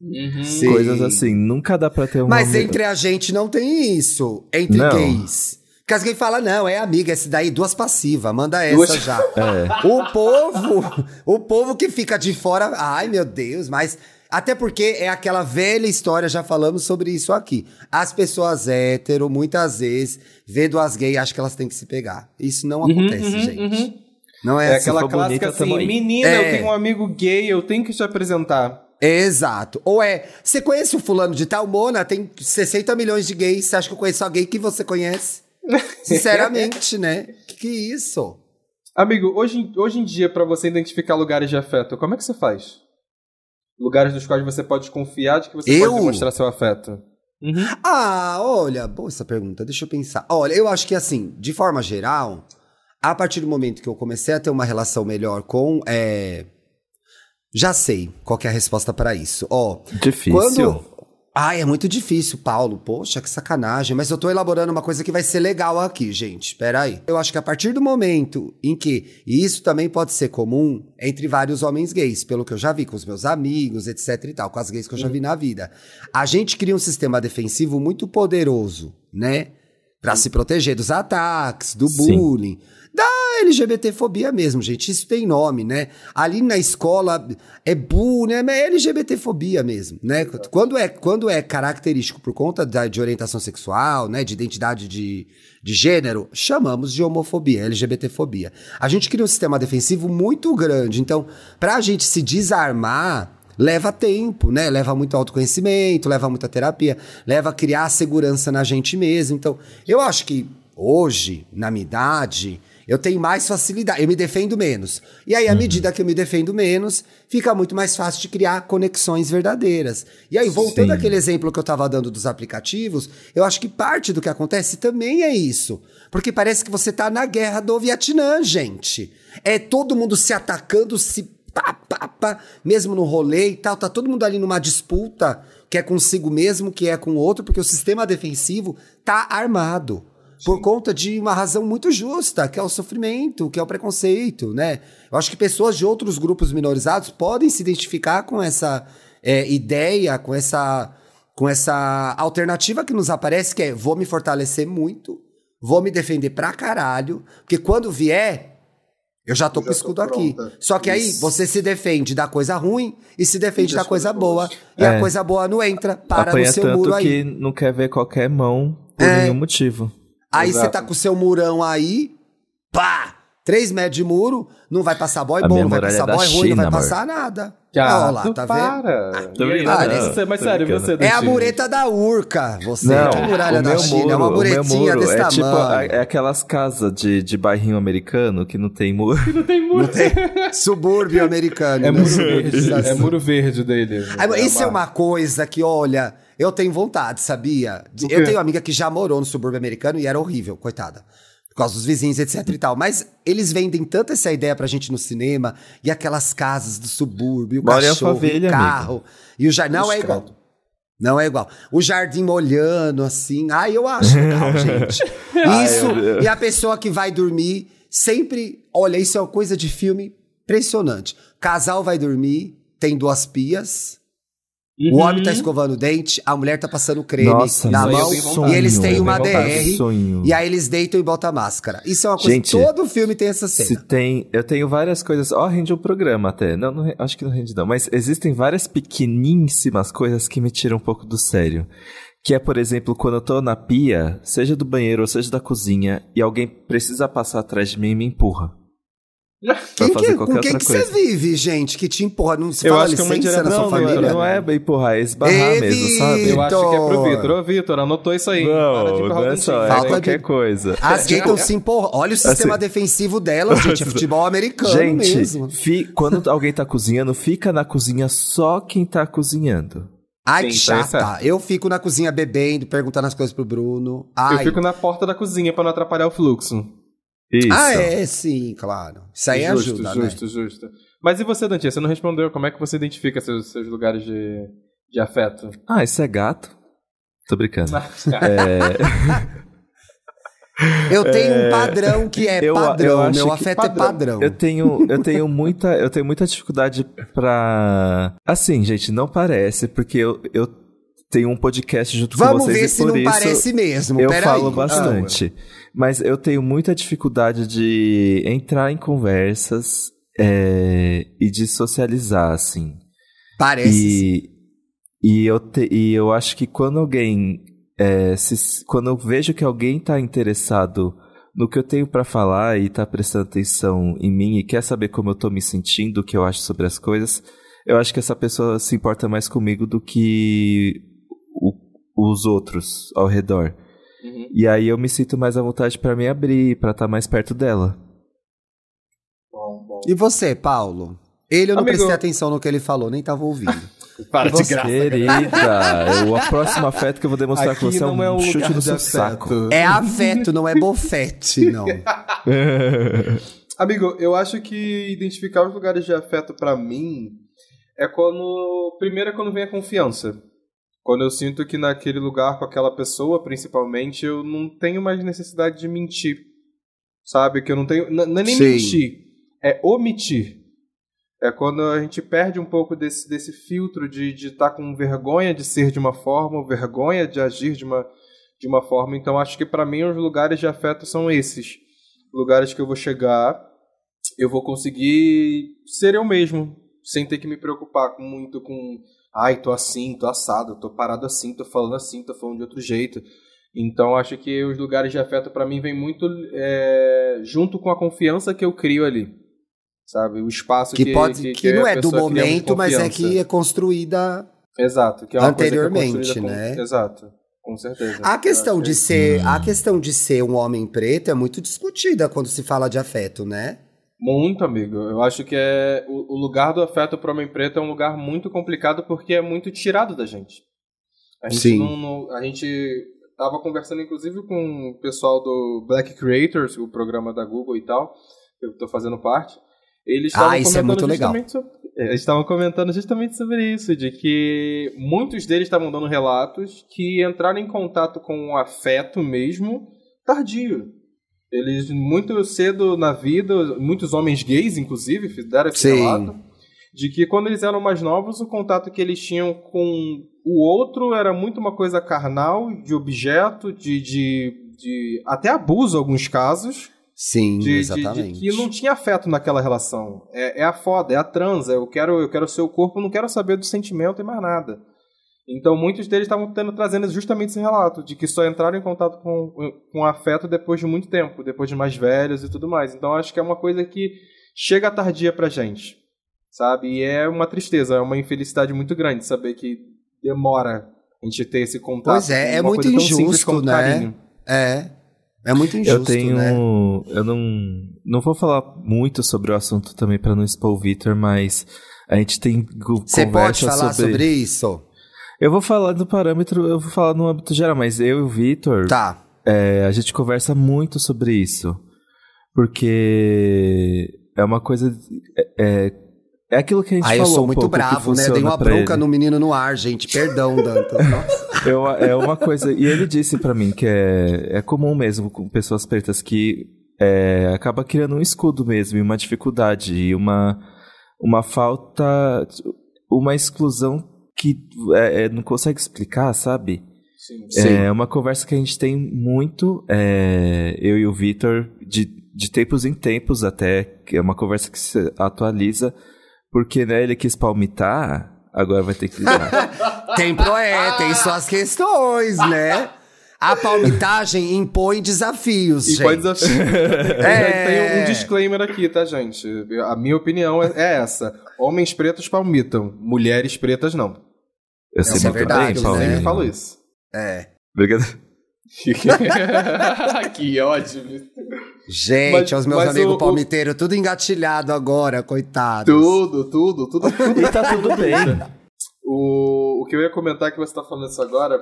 Uhum. Coisas assim, nunca dá pra ter uma. Mas entre a gente não tem isso. Entre não. gays. Porque as gays falam, não, é amiga, esse daí, duas passivas, manda essa duas... já. (laughs) É. O povo, o povo que fica de fora, ai meu Deus, mas até porque é aquela velha história, já falamos sobre isso aqui. As pessoas hétero, muitas vezes, vendo as gays, acham que elas têm que se pegar. Isso não uhum, acontece, uhum, gente. Uhum. Não é, é assim. aquela clássica assim, menina, é. eu tenho um amigo gay, eu tenho que te apresentar. Exato. Ou é, você conhece o fulano de tal, Mona, tem 60 milhões de gays, você acha que eu conheço alguém que você conhece? (laughs) Sinceramente, né? Que que é isso? Amigo, hoje, hoje em dia, para você identificar lugares de afeto, como é que você faz? Lugares nos quais você pode confiar de que você eu? pode demonstrar seu afeto? Uhum. Ah, olha, boa essa pergunta, deixa eu pensar. Olha, eu acho que assim, de forma geral, a partir do momento que eu comecei a ter uma relação melhor com. É, Já sei qual é a resposta para isso. Ó, Difícil. Quando, Ai, é muito difícil, Paulo. Poxa, que sacanagem. Mas eu tô elaborando uma coisa que vai ser legal aqui, gente. Pera aí. Eu acho que a partir do momento em que, e isso também pode ser comum entre vários homens gays, pelo que eu já vi com os meus amigos, etc e tal, com as gays que eu já vi na vida. A gente cria um sistema defensivo muito poderoso, né? Pra se proteger dos ataques, do bullying. Sim da LGBTfobia mesmo, gente. Isso tem nome, né? Ali na escola é bu, né? É LGBTfobia mesmo, né? Quando é, quando é característico por conta da, de orientação sexual, né? De identidade de, de gênero, chamamos de homofobia, LGBTfobia. A gente cria um sistema defensivo muito grande. Então, pra gente se desarmar, leva tempo, né? Leva muito autoconhecimento, leva muita terapia, leva a criar segurança na gente mesmo. Então, eu acho que hoje, na minha idade, eu tenho mais facilidade, eu me defendo menos. E aí, à uhum. medida que eu me defendo menos, fica muito mais fácil de criar conexões verdadeiras. E aí, voltando Sim. àquele exemplo que eu estava dando dos aplicativos, eu acho que parte do que acontece também é isso. Porque parece que você está na guerra do Vietnã, gente. É todo mundo se atacando, se pá, pá, pá, mesmo no rolê e tal. Tá todo mundo ali numa disputa que é consigo mesmo, que é com o outro, porque o sistema defensivo tá armado por conta de uma razão muito justa, que é o sofrimento, que é o preconceito, né? Eu acho que pessoas de outros grupos minorizados podem se identificar com essa é, ideia, com essa, com essa alternativa que nos aparece, que é vou me fortalecer muito, vou me defender pra caralho, porque quando vier, eu já tô já com o escudo aqui. Só que Isso. aí você se defende da coisa ruim e se defende da coisa boa. E é. a coisa boa não entra, para Apanha no seu tanto muro aí. que não quer ver qualquer mão por é. nenhum motivo. Aí você tá com o seu murão aí, pá! Três metros de muro, não vai passar boy a bom, não vai passar é boy China, ruim, não vai amor. passar nada. Ah, lá, tá para. vendo? Ah, você, mas sério, você É a mureta da Urca, você. Não, é a muralha da China, muro, é uma muretinha desse é tamanho. Tipo, é aquelas casas de, de bairrinho americano que não tem muro. Que não tem muro. Não tem subúrbio americano. É né? muro verde. é muro verde dele. É isso é uma coisa que, olha... Eu tenho vontade, sabia? Eu tenho uma amiga que já morou no subúrbio americano e era horrível, coitada. Por causa dos vizinhos, etc e tal. Mas eles vendem tanto essa ideia pra gente no cinema, e aquelas casas do subúrbio, o Mora cachorro, favela, o carro. Amigo. E o jardim. Não é igual. Não é igual. O jardim molhando, assim. Ai, eu acho (laughs) legal, gente. Isso. Ai, e a pessoa que vai dormir sempre. Olha, isso é uma coisa de filme impressionante. Casal vai dormir, tem duas pias. Uhum. O homem tá uhum. escovando o dente, a mulher tá passando creme Nossa, na mão sonho, e eles têm uma DR. E aí eles deitam e botam a máscara. Isso é uma coisa Gente, que todo filme tem essa cena. Se tem, eu tenho várias coisas. Ó, oh, rende um programa até. Não, não, acho que não rende não. Mas existem várias pequeníssimas coisas que me tiram um pouco do sério. Que é, por exemplo, quando eu tô na pia, seja do banheiro ou seja da cozinha, e alguém precisa passar atrás de mim e me empurra. Quem que, com quem que você vive, gente, que te empurra? Não se eu fala acho licença que é na não, sua família? Não é empurrar, é esbarrar Ei, mesmo, sabe? Eu acho que é pro Vitor. Ô, Vitor, anotou isso aí. Não, não é só, é Falta qualquer de... coisa. As gays estão se empurrando. Olha o sistema assim, defensivo delas, gente. É futebol americano gente, mesmo. Fi, quando alguém tá cozinhando, fica na cozinha só quem tá cozinhando. Ai, Sim, que é chata. Eu fico na cozinha bebendo, perguntando as coisas pro Bruno. Ai. Eu fico na porta da cozinha para não atrapalhar o fluxo. Isso. Ah, é, sim, claro. Isso aí justo, ajuda, justo, né? Justo, justo. Mas e você, Dantinha? Você não respondeu. Como é que você identifica seus, seus lugares de, de afeto? Ah, isso é gato. Tô brincando. (laughs) é... Eu tenho um é, padrão que é eu, padrão. Eu Meu afeto padrão. é padrão. Eu tenho, eu tenho muita, eu tenho muita dificuldade pra. Assim, gente, não parece, porque eu, eu tenho um podcast junto Vamos com vocês. Vamos ver se não parece mesmo. Eu Pera falo aí. bastante. Ah, mas eu tenho muita dificuldade de entrar em conversas é, e de socializar, assim. Parece. E, e, eu, te, e eu acho que quando alguém. É, se, quando eu vejo que alguém está interessado no que eu tenho para falar e está prestando atenção em mim e quer saber como eu estou me sentindo, o que eu acho sobre as coisas, eu acho que essa pessoa se importa mais comigo do que o, os outros ao redor. Uhum. E aí eu me sinto mais à vontade para me abrir, para estar tá mais perto dela. Bom, bom. E você, Paulo? Ele eu não Amigo... prestei atenção no que ele falou, nem tava ouvindo. (laughs) Para de graça. Querida, o próximo afeto que eu vou demonstrar Aqui com você é um, é um chute no seu afeto. saco. É afeto, não é bofete, não. (laughs) Amigo, eu acho que identificar os lugares de afeto para mim é quando. Primeiro é quando vem a confiança. Quando eu sinto que naquele lugar com aquela pessoa, principalmente, eu não tenho mais necessidade de mentir. Sabe? Que eu não tenho. Não é nem Sim. mentir, é omitir. É quando a gente perde um pouco desse, desse filtro de estar de tá com vergonha de ser de uma forma, vergonha de agir de uma, de uma forma. Então, acho que para mim os lugares de afeto são esses. Lugares que eu vou chegar, eu vou conseguir ser eu mesmo, sem ter que me preocupar muito com, ai, tô assim, tô assado, tô parado assim, tô falando assim, tô falando de outro jeito. Então, acho que os lugares de afeto para mim vem muito é, junto com a confiança que eu crio ali sabe? O espaço que, que pode que, que, que não é do momento, mas é que é construída Exato, que é anteriormente, é né? Com, exato. Com certeza. A questão de ser, a questão de ser um homem preto é muito discutida quando se fala de afeto, né? Muito, amigo. Eu acho que é o, o lugar do afeto para o homem preto é um lugar muito complicado porque é muito tirado da gente. A gente Sim. Não, não, a gente tava conversando inclusive com o pessoal do Black Creators, o programa da Google e tal, que eu estou fazendo parte. Eles ah, isso é muito legal. Sobre, eles estavam comentando justamente sobre isso, de que muitos deles estavam dando relatos que entraram em contato com o afeto mesmo tardio. Eles, muito cedo na vida, muitos homens gays, inclusive, fizeram esse Sim. relato, de que quando eles eram mais novos, o contato que eles tinham com o outro era muito uma coisa carnal, de objeto, de, de, de até abuso em alguns casos. Sim, de, exatamente. De, de, que não tinha afeto naquela relação. É, é a foda, é a transa. Eu quero, eu quero o seu corpo, não quero saber do sentimento e mais nada. Então muitos deles estavam trazendo justamente esse relato, de que só entraram em contato com, com afeto depois de muito tempo, depois de mais velhos e tudo mais. Então acho que é uma coisa que chega tardia pra gente, sabe? E é uma tristeza, é uma infelicidade muito grande saber que demora a gente ter esse contato. Pois é, é muito injusto, né? Carinho. É, é muito injusto, eu tenho, né? Eu não, não vou falar muito sobre o assunto também para não expor o Victor, mas a gente tem Você pode falar sobre... sobre... isso? Eu vou falar do parâmetro, eu vou falar no âmbito geral, mas eu e o Victor, tá. É, a gente conversa muito sobre isso. Porque é uma coisa. É, é aquilo que a gente ah, falou. Ah, eu sou muito bravo, né? Dei uma bronca no menino no ar, gente. Perdão, Dantas. (laughs) Eu, é uma coisa. E ele disse para mim que é, é comum mesmo com pessoas pretas que é, acaba criando um escudo mesmo, e uma dificuldade, e uma, uma falta. Uma exclusão que é, é não consegue explicar, sabe? Sim. É uma conversa que a gente tem muito, é, eu e o Vitor, de, de tempos em tempos até, que é uma conversa que se atualiza porque, né, ele quis palmitar, agora vai ter que lidar. (laughs) tem pro, é, tem suas questões, né? A palmitagem impõe desafios, impõe gente. desafios. (laughs) é... Tem um disclaimer aqui, tá, gente? A minha opinião é, é essa. Homens pretos palmitam, mulheres pretas não. Eu sei Essa é verdade, bem, né? Eu falo isso. É. Obrigado. (laughs) que ódio. Gente, mas, os meus amigos palmiteiros, tudo engatilhado agora, coitados. Tudo, tudo, tudo. tudo. e tá tudo (laughs) bem. O, o que eu ia comentar que você tá falando isso agora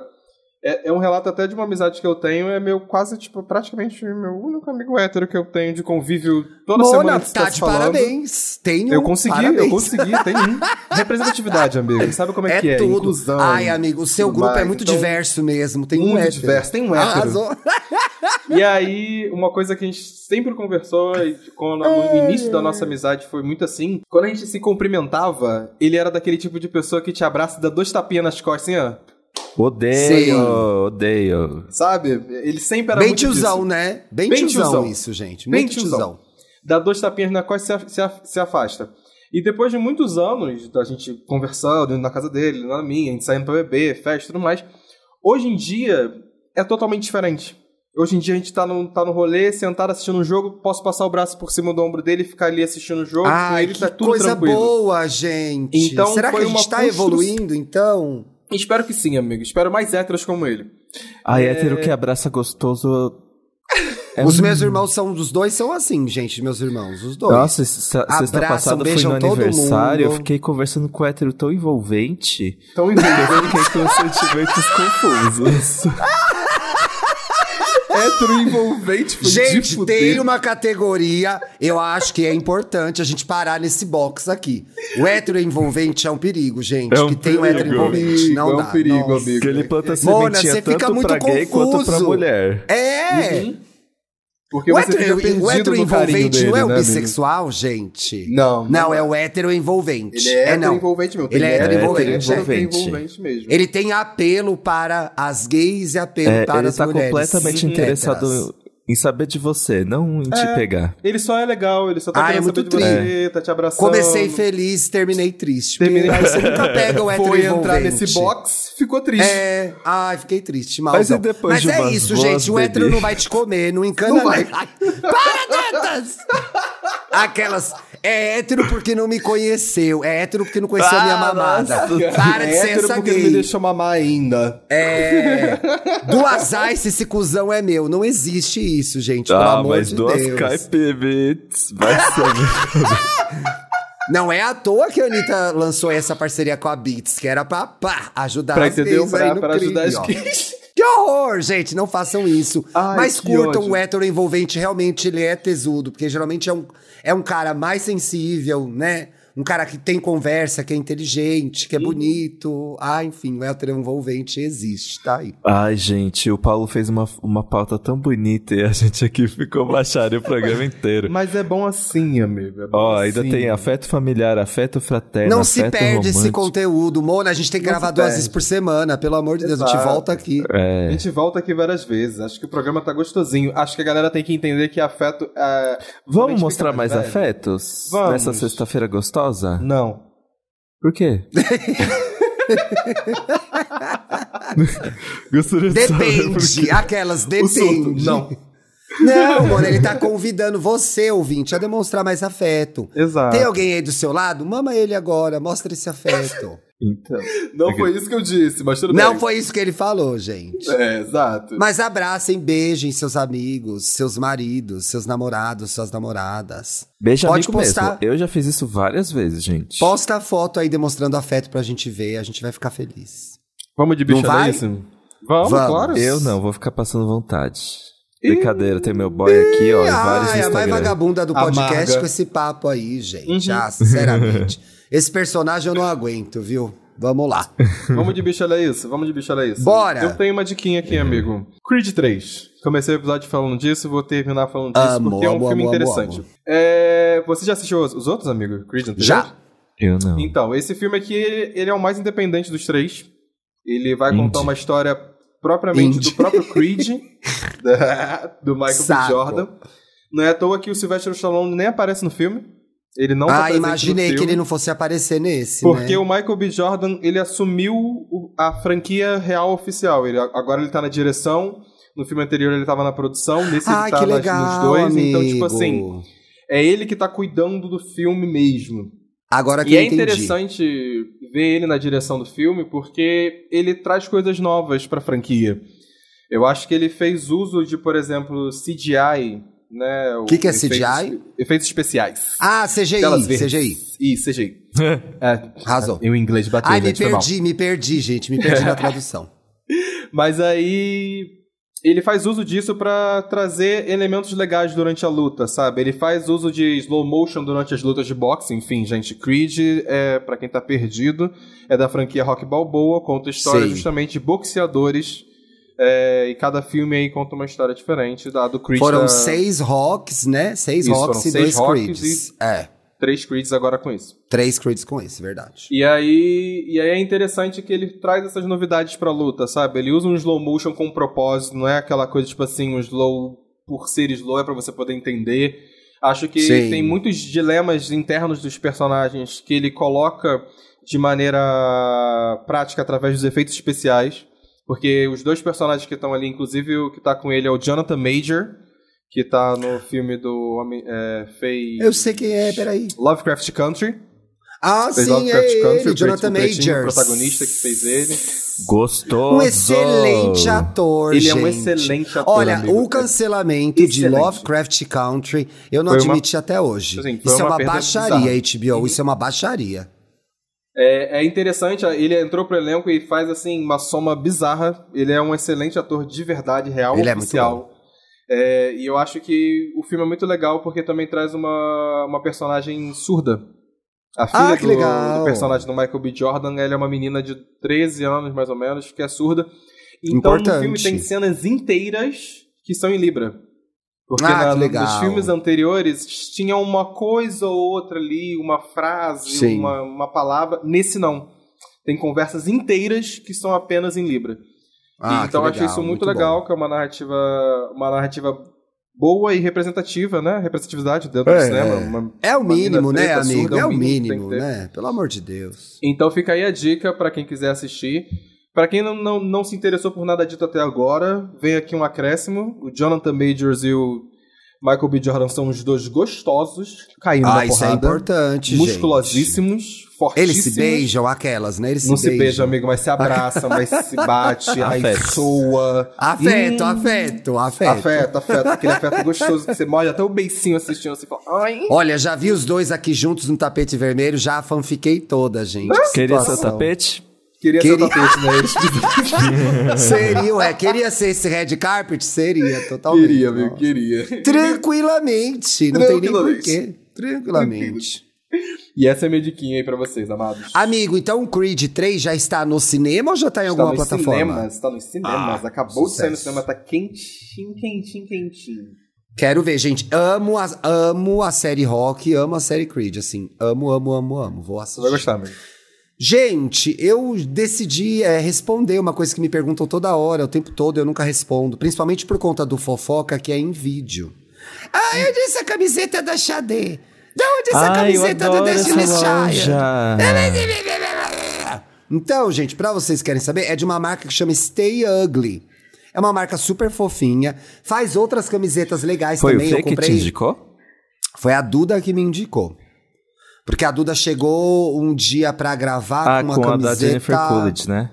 é, é, um relato até de uma amizade que eu tenho, é meu quase, tipo, praticamente meu único amigo hétero que eu tenho de convívio toda Mona, semana que tá, tá de parabéns. Tenho Eu consegui, parabéns. eu consegui, tem um. Representatividade, amigo. Sabe como é, é que é? Tudo. Inclusão. Ai, amigo, o seu grupo é mais. é muito então, diverso mesmo. Tem muito um hétero. diverso, tem um hétero. Arrasou. E aí, uma coisa que a gente sempre conversou, e quando, no início da nossa amizade foi muito assim, quando a gente se cumprimentava, ele era daquele tipo de pessoa que te abraça e dá dois tapinhas nas costas, assim, ó. Odeio, Sim. odeio. Sabe? Ele sempre era Bem muito tiozão, disso. né? Bem, Bem tiozão, tiozão, isso, gente. Bem tiozão. tiozão. Dá dois tapinhas na costa e se, afasta. E depois de muitos anos da gente conversando, na casa dele, na minha, a gente saindo pra beber, festa e tudo mais, hoje em dia é totalmente diferente. Hoje em dia a gente tá no, tá no rolê, sentado assistindo um jogo, posso passar o braço por cima do ombro dele e ficar ali assistindo o jogo, Ai, ele que tá tudo coisa tranquilo. boa, gente. Então, Será que a gente tá evoluindo, então? Espero que sim, amigo. Espero mais héteros como ele. Ah, é... hétero que abraça gostoso. (laughs) É os um... meus irmãos são, os dois são assim, gente, meus irmãos, os dois. Nossa, sexta passada foi no aniversário, eu fiquei conversando com o hétero tão envolvente. Tão envolvente que (laughs) eu com sentimentos confusos. (laughs) hétero envolvente foi Gente, tem uma categoria, eu acho que é importante a gente parar nesse box aqui. O hétero envolvente é um perigo, gente. É um que perigo. tem um hétero envolvente. Não é um dá. perigo, Nossa. amigo. Que ele planta sementinha Mona, você fica muito pra confuso. gay quanto pra mulher. É! Uhum. Porque o hétero, o hétero envolvente dele, não é o né, bissexual, amigo? gente? Não. Não, não é. o hétero envolvente. Ele é, é hétero envolvente mesmo. Ele é hétero envolvente. É envolvente mesmo. Ele tem apelo para as gays e apelo é, para as tá mulheres. Ele tá completamente interessado em saber de você, não em te é, pegar. Ele só é legal, ele só tá ah, querendo é muito saber de você, tá te abraçando. Comecei feliz, terminei triste. Terminei... Aí você nunca pega o (laughs) hétero Foi entrar nesse box, ficou triste. É, ai, fiquei triste, mal. Mas, depois Mas de é isso, gente, o hétero não vai te comer, não (laughs) encana não vai. Para, gatas! (laughs) Aquelas, é hétero porque não me conheceu, é hétero porque não conheceu ah, minha mamada. Nossa. Para é de ser essa porque gay. não me deixou mamar ainda. É, (laughs) duas ice, esse cuzão é meu, não existe isso gente. Ah, pelo amor mas de duas Deus. Vai ser. (laughs) Não é à toa que a Anitta lançou essa parceria com a Beats, que era pra pá, ajudar pra, as? Pra, aí pra ajudar as Que horror, gente, não façam isso. Ai, Mas curtam ódio. o hétero envolvente, realmente ele é tesudo, porque geralmente é um, é um cara mais sensível, né? Um cara que tem conversa, que é inteligente, que é bonito. Ah, enfim, o hétero envolvente existe, tá aí. Ai, gente, o Paulo fez uma, uma pauta tão bonita e a (laughs) gente aqui ficou baixaria o programa inteiro. Mas é bom assim, amigo. É Ó, ainda assim. tem afeto familiar, afeto fraterno. Não afeto se perde romântico. esse conteúdo, Mona. A gente tem que Não gravar duas vezes por semana, pelo amor de Deus. Exato. A gente volta aqui. É. A gente volta aqui várias vezes. Acho que o programa tá gostosinho. Acho que a galera tem que entender que afeto. É... Vamos mostrar mais, mais afetos? Vamos. Nessa sexta-feira gostosa? Não. Por quê? (laughs) Gostaria de depende. Aquelas, depende. Não. Não, mano, ele tá convidando você, ouvinte, a demonstrar mais afeto. Exato. Tem alguém aí do seu lado? Mama ele agora, mostra esse afeto. Então. Não é foi isso que eu disse, mas tudo Não bem. foi isso que ele falou, gente. É, exato. Mas abracem, beijem seus amigos, seus maridos, seus namorados, suas namoradas. Beija Pode postar. Mesmo. Eu já fiz isso várias vezes, gente. Posta a foto aí demonstrando afeto pra gente ver, a gente vai ficar feliz. Vamos de bichadíssimo? Vamos, Vamos, claro. Eu não, vou ficar passando vontade. Brincadeira, tem meu boy aqui, ó, vários Ai, a mais vagabunda do podcast Amarga. com esse papo aí, gente. Uhum. Ah, sinceramente. (laughs) Esse personagem eu não aguento, viu? Vamos lá. (laughs) Vamos de bicho é isso, vamos de bicho é isso. Bora! Eu tenho uma diquinha aqui, amigo. Creed 3. Comecei o episódio falando disso, vou terminar falando disso, amo, porque é um amo, filme amo, interessante. É... Você já assistiu os, os outros, amigo? Creed anterior? Já. Eu não. Então, esse filme aqui, ele é o mais independente dos três. Ele vai Indie. contar uma história propriamente Indie. do próprio (laughs) Creed, da, (laughs) do Michael B. Jordan. Não é à toa que o Sylvester Stallone nem aparece no filme. Ele não tá Ah, imaginei que ele não fosse aparecer nesse. Porque né? o Michael B. Jordan, ele assumiu a franquia real oficial. Ele, agora ele tá na direção. No filme anterior ele tava na produção. Nesse ah, ele tá legal, nos dois. Amigo. Então, tipo assim. É ele que tá cuidando do filme mesmo. Agora que e é entendi. interessante ver ele na direção do filme porque ele traz coisas novas pra franquia. Eu acho que ele fez uso de, por exemplo, CGI né? O que, que é CGI? Efeitos, efeitos especiais. Ah, CGI, CGI. Isso, CGI. é, Razão. E o inglês bateu, Ai, me perdi, me perdi, gente, me perdi na (laughs) tradução. Mas aí ele faz uso disso para trazer elementos legais durante a luta, sabe? Ele faz uso de slow motion durante as lutas de boxe, enfim, gente. Creed, é, para quem tá perdido, é da franquia Rock Balboa, conta história justamente de boxeadores é, e cada filme aí conta uma história diferente da do Creed. Foram da... seis rocks, né? Seis isso, rocks e dois Creeds. E é. Três Creeds agora com isso. Três Creeds com isso, verdade. E aí, e aí é interessante que ele traz essas novidades pra luta, sabe? Ele usa um slow motion com um propósito, não é aquela coisa tipo assim, um slow por ser slow, é pra você poder entender. Acho que Sim. tem muitos dilemas internos dos personagens que ele coloca de maneira prática através dos efeitos especiais. Porque os dois personagens que estão ali, inclusive o que está com ele é o Jonathan Major, que está no filme do Homem. É, fez. Eu sei quem é, peraí. Lovecraft Country. Ah, fez sim, Lovecraft é Country, ele, Jonathan Major. O protagonista que fez ele. Gostoso. Um excelente ator, Ele gente. é um excelente ator, Olha, amigo. o cancelamento excelente. de Lovecraft Country, eu não foi admiti uma... até hoje. Assim, isso, é uma baixaria, bizarra. HBO, isso é uma baixaria. É, é, interessante, ele entrou pro elenco e faz assim uma soma bizarra. Ele é um excelente ator de verdade, real, ele é oficial. É, e eu acho que o filme é muito legal porque também traz uma, uma personagem surda. A filha ah, do, do, personagem do Michael B. Jordan, ela é uma menina de 13 anos, mais ou menos, que é surda. Então Importante. no filme tem cenas inteiras que são em Libra. Porque ah, na, nos filmes anteriores tinha uma coisa ou outra ali, uma frase, uma, uma palavra. Nesse não. Tem conversas inteiras que são apenas em Libra. Ah, então eu achei isso muito, muito legal, bom. que é uma narrativa, uma narrativa boa e representativa, né? Representatividade dentro é, do cinema. é o mínimo, né, amigo? Surda, é o mínimo, né? Pelo amor de Deus. Então fica aí a dica para quem quiser assistir. Para quem não, não, não se interessou por nada dito até agora, vem aqui um acréscimo. O Jonathan Majors e o Michael B. Jordan são os dois gostosos, caindo ah, na porrada. isso é importante, Musculosíssimos, gente. fortíssimos. Eles se beijam, aquelas, né? Eles se Não beijam. se beijam, amigo, mas se abraçam, mas se bate, (laughs) aí soa. Afeto, hum. afeto, afeto. Afeto, afeto. Aquele afeto gostoso que você molha até o beicinho assistindo, assim, fala, ai. Olha, já vi os dois aqui juntos no tapete vermelho, já fanfiquei toda, gente. Queria seu tapete? Queria, queria... ser tapete, né? (laughs) seria, ué. Queria ser esse red carpet? Seria, totalmente. Queria, meu, queria. Tranquilamente. Não tem nem porquê. Tranquilamente. E essa é a minha diquinha aí pra vocês, amados. Amigo, então o Creed 3 já está no cinema ou já está em está alguma plataforma? Cinemas, está nos cinemas. Ah, Acabou sucesso. de sair no cinema, tá quentinho, quentinho, quentinho. Quero ver, gente. Amo a, amo a série Rock, amo a série Creed, assim. Amo, amo, amo, amo. Vou assistir. Você vai gostar, amigo. Gente, eu decidi é, responder uma coisa que me perguntam toda hora, o tempo todo, eu nunca respondo. Principalmente por conta do fofoca, que é em vídeo. Ah, eu disse a camiseta da Xadê. De onde essa Ai, camiseta do Destiny's Child? Então, gente, para vocês querem saber, é de uma marca que chama Stay Ugly. É uma marca super fofinha. Faz outras camisetas legais Foi também. Foi o Fê que te indicou? Foi a Duda que me indicou. Porque a Duda chegou um dia para gravar ah, com uma com camiseta... a da Jennifer Coolidge, né?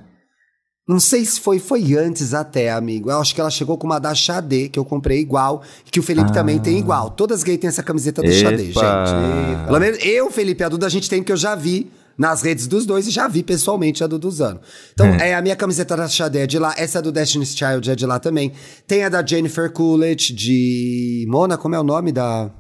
Não sei se foi, foi antes até, amigo. Eu acho que ela chegou com uma da Xadê, que eu comprei igual, que o Felipe ah. também tem igual. Todas gays têm essa camiseta do Xadê, gente. Epa. Pelo menos eu, Felipe e a Duda, a gente tem, porque eu já vi nas redes dos dois e já vi pessoalmente a do Duzano. Então, hum. (laughs) é a minha camiseta da Xadê é de lá, essa do Destiny's Child é de lá também. Tem a da Jennifer Coolidge, de Mona, como é o nome da...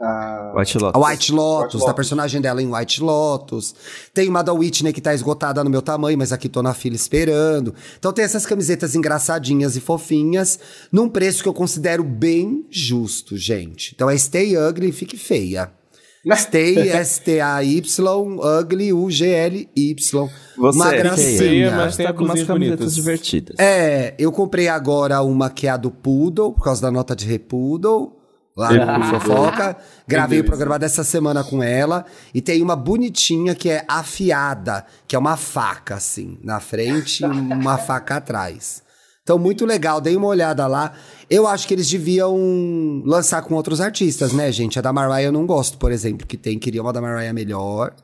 A White Lotus. A White Lotus, White Lotus. a personagem dela em White Lotus. Tem uma da Whitney que tá esgotada no meu tamanho, mas aqui tô na fila esperando. Então tem essas camisetas engraçadinhas e fofinhas, num preço que eu considero bem justo, gente. Então é Stay Ugly e Fique Feia. Stay, (laughs) S-T-A-Y, Ugly, U-G-L-Y. Você uma é gracinha. Feia, mas tem tá com umas camisetas divertidas. É, eu comprei agora uma que é a do Poodle, por causa da nota de Repoodle lá no Fofoca. Gravei o programa dessa semana com ela. E tem uma bonitinha que é afiada, que é uma faca, assim, na frente e uma (laughs) faca atrás. Então, muito legal, dei uma olhada lá. Eu acho que eles deviam lançar com outros artistas, né, gente? A da Mariah eu não gosto, por exemplo, que tem, queria uma da Mariah melhor.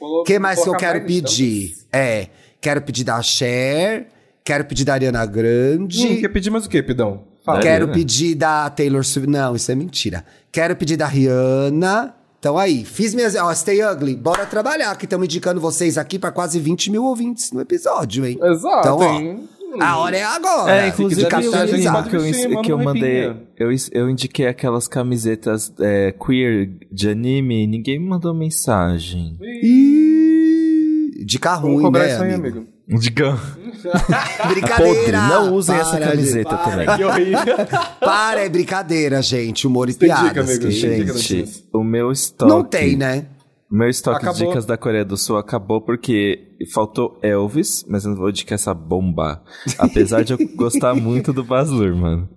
O que mais que eu quero pedir? É, quero pedir da Cher, quero pedir da Ariana Grande. Hum, quer pedir mais o quê, Pidão? Fala. Quero pedir da Taylor Swift. Não, isso é mentira. Quero pedir da Rihanna. Então aí, fiz minhas. Ó, Stay Ugly, bora trabalhar, que estamos indicando vocês aqui para quase 20 mil ouvintes no episódio, hein? Exato. Então, ó, a hora é agora. É, inclusive eu, que eu, que eu mandei. Eu, eu indiquei aquelas camisetas é, queer de anime, ninguém me mandou mensagem. Ih, de carro ruim, né, amigo? Aí, amigo? Digam. (laughs) brincadeira! Podre. Não usem essa camiseta para, também. Que horrível. (laughs) para, é brincadeira, gente. Humor e tem piadas. Dica, amigo, gente, o meu estoque... Não tem, né? O meu estoque acabou. de dicas da Coreia do Sul acabou porque faltou Elvis, mas eu não vou indicar essa bomba. Apesar de eu (laughs) gostar muito do Baz Luhrmann.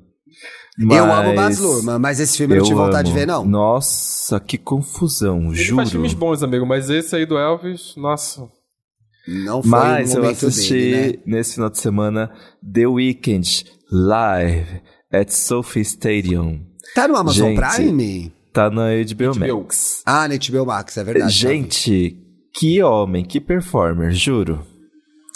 Mas... Eu amo Baz Luhrmann, mas esse filme eu não tive vontade de ver, não. Nossa, que confusão, Ele juro. faz filmes bons, amigo, mas esse aí do Elvis, nossa... Não foi Mas eu assisti dele, né? nesse final de semana The Weeknd live at Sophie Stadium. Tá no Amazon Gente, Prime? Tá na HBO, HBO Max. Ah, na HBO Max, é verdade. Gente, que homem, que performer, juro.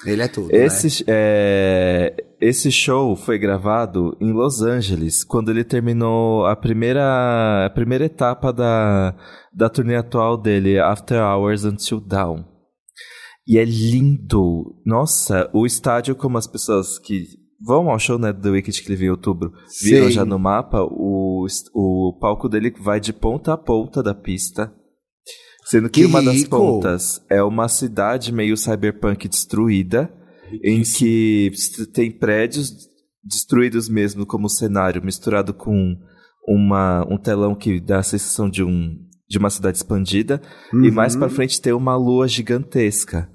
Ele é tudo, esse, né? é, esse show foi gravado em Los Angeles, quando ele terminou a primeira, a primeira etapa da, da turnê atual dele, After Hours Until Dawn. E é lindo. Nossa, o estádio, como as pessoas que vão ao show né, do The Wicked que ele veio em outubro, viram já no mapa, o, o palco dele vai de ponta a ponta da pista. Sendo que, que uma das pontas é uma cidade meio cyberpunk destruída, em que tem prédios destruídos mesmo como cenário, misturado com uma, um telão que dá a sensação de, um, de uma cidade expandida. Uhum. E mais para frente tem uma lua gigantesca.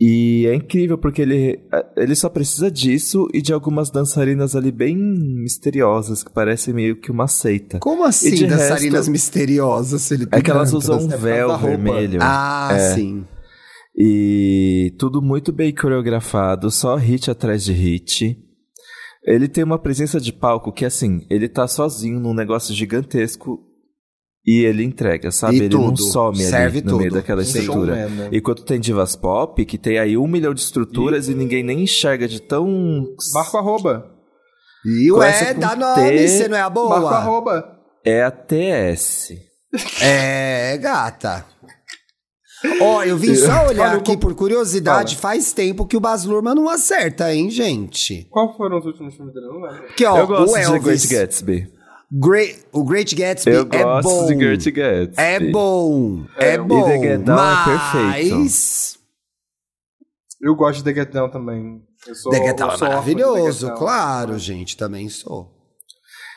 E é incrível porque ele, ele só precisa disso e de algumas dançarinas ali bem misteriosas, que parecem meio que uma seita. Como assim, dançarinas resto, misteriosas? Ele é que elas usam um véu vermelho. Ah, é. sim. E tudo muito bem coreografado, só hit atrás de hit. Ele tem uma presença de palco que, assim, ele tá sozinho num negócio gigantesco e ele entrega, sabe? E ele tudo. não some Serve ali no tudo. meio daquela estrutura. Showman, né? Enquanto tem divas pop, que tem aí um milhão de estruturas e, e ninguém nem enxerga de tão... Marco arroba. E ué, dá nome, você não é a boa? Marco arroba. É a TS. (laughs) É, gata. Ó, oh, eu vim só olhar aqui por curiosidade. Fala. Faz tempo que o Baz Luhrmann não acerta, hein, gente? Qual foram os últimos filmes dele? Não lembro. Que, ó, eu gosto o Elvis, de Great Gatsby. Great, o Great Gatsby eu é gosto bom. de Great Gatsby. É bom. É, é bom. E The Get Down mas... é perfeito. Eu gosto de The Get Down também. Eu sou, The Get Down é maravilhoso, claro, gente. Também sou.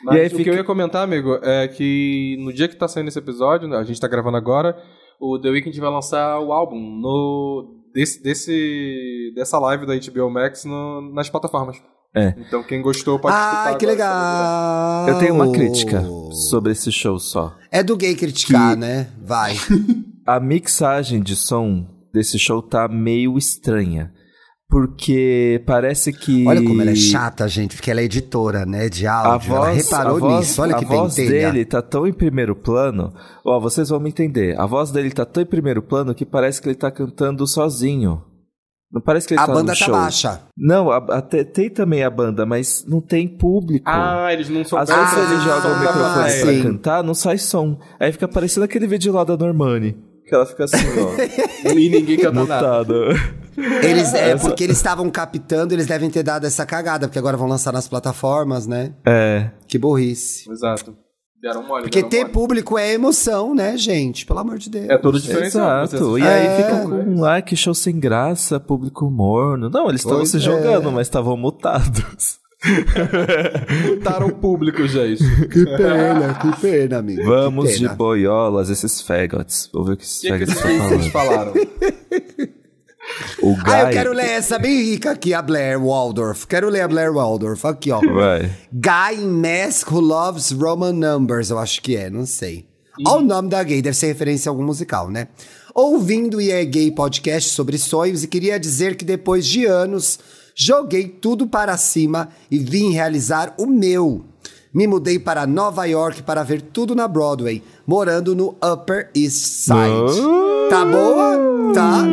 Mas e aí, o fica... que eu ia comentar, amigo, é que no dia que tá saindo esse episódio, a gente tá gravando agora, o The Weeknd vai lançar o álbum no desse, desse dessa live da HBO Max no, nas plataformas. É. Então quem gostou pode ah, Ah, que legal! Eu tenho uma crítica sobre esse show só. É do gay criticar, que né? Vai. (laughs) a mixagem de som desse show tá meio estranha. Porque parece que. Olha como ela é chata, gente, porque ela é editora, né? De áudio. Voz, ela reparou voz, nisso. Olha que A voz dele tá tão em primeiro plano. Ó, vocês vão me entender. A voz dele tá tão em primeiro plano que parece que ele tá cantando sozinho. Não parece que ele a tá banda tá show. baixa. Não, a, a, tem também a banda, mas não tem público. Ah, eles não são Às vezes ah, ele joga o microfone sim. pra cantar, não sai som. Aí fica parecendo aquele vídeo lá da Normani. Que ela fica assim, ó. (laughs) e ninguém canta mutado. Eles, é Essa... porque eles estavam captando, eles devem ter dado essa cagada, porque agora vão lançar nas plataformas, né? É. Que burrice. Exato. Deram mole, Porque deram ter mole. público é emoção, né, gente? Pelo amor de Deus. É todo diferencial. Exato. E aí é. fica com ah, que show sem graça, público morno. Não, eles estavam se jogando, é. mas estavam mutados. (laughs) Mutaram o público, gente. Que pena, que pena, amigo. Vamos pena. de boiolas, esses fagots. Vou ver o que esses que fagots que estão falando. falaram. (laughs) O Guy... Ah, eu quero ler essa bem rica aqui, a Blair Waldorf. Quero ler a Blair Waldorf, aqui, ó. Vai. Guy in Mask Who Loves Roman Numbers, eu acho que é, não sei. Olha o nome da gay, deve ser referência a algum musical, né? Ouvindo o é Gay podcast sobre sonhos e queria dizer que depois de anos, joguei tudo para cima e vim realizar o meu. Me mudei para Nova York para ver tudo na Broadway, morando no Upper East Side. Oh. Tá boa? Tá.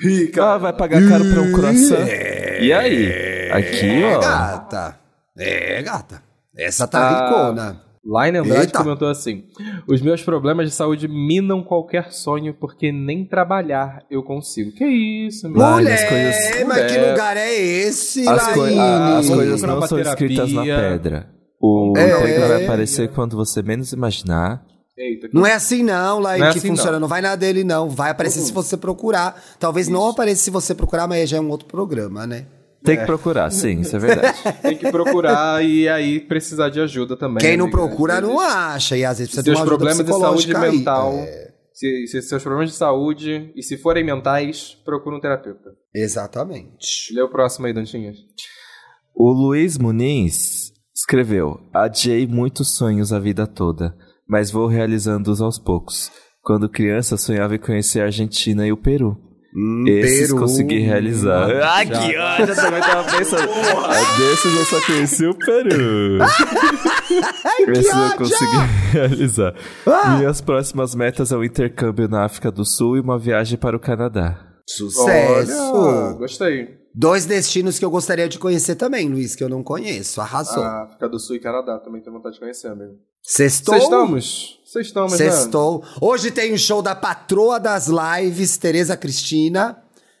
Rica. Ah, vai pagar caro pra um croissant. É, e aí? Aqui, ó. É, gata. É, gata. Essa tá ah, ricona. Line Andrade Eita. comentou assim: Os meus problemas de saúde minam qualquer sonho, porque nem trabalhar eu consigo. Que isso, meu Mulher, coisas... mas que lugar é esse, As, co as coisas não são escritas na pedra. O é. vai aparecer quando você menos imaginar. Eita, que... Não é assim não, lá não é que assim funciona. Não. não. vai nada dele, não. Vai aparecer uhum. se você procurar. Talvez isso. não apareça se você procurar, mas já é um outro programa, né? Tem que é. procurar, sim, isso é verdade. (laughs) Tem que procurar e aí precisar de ajuda também. Quem não procura não acha, e às vezes precisa seus de uma problemas de saúde aí. mental. É. Se, se, seus problemas de saúde, e se forem mentais, procura um terapeuta. Exatamente. Lê o próximo aí, Dantinhas. O Luiz Muniz escreveu: Adiei muitos sonhos a vida toda, mas vou realizando-os aos poucos. Quando criança, sonhava em conhecer a Argentina e o Peru. Hum, Esses Peru. consegui realizar. Ah, que ódio, eu também tava pensando. Ah, desses eu só conheci o Peru. (laughs) Esses eu consegui (laughs) realizar. Ah. Minhas próximas metas é o um intercâmbio na África do Sul e uma viagem para o Canadá. Sucesso! Olha, gostei. Dois destinos que eu gostaria de conhecer também, Luiz, que eu não conheço. Arrasou. Ah, África do Sul e Canadá também tenho vontade de conhecer, amigo. Sextou? Sextamos. Sextamos, Sextou. Né? Hoje tem o um show da patroa das lives, Tereza Cristina.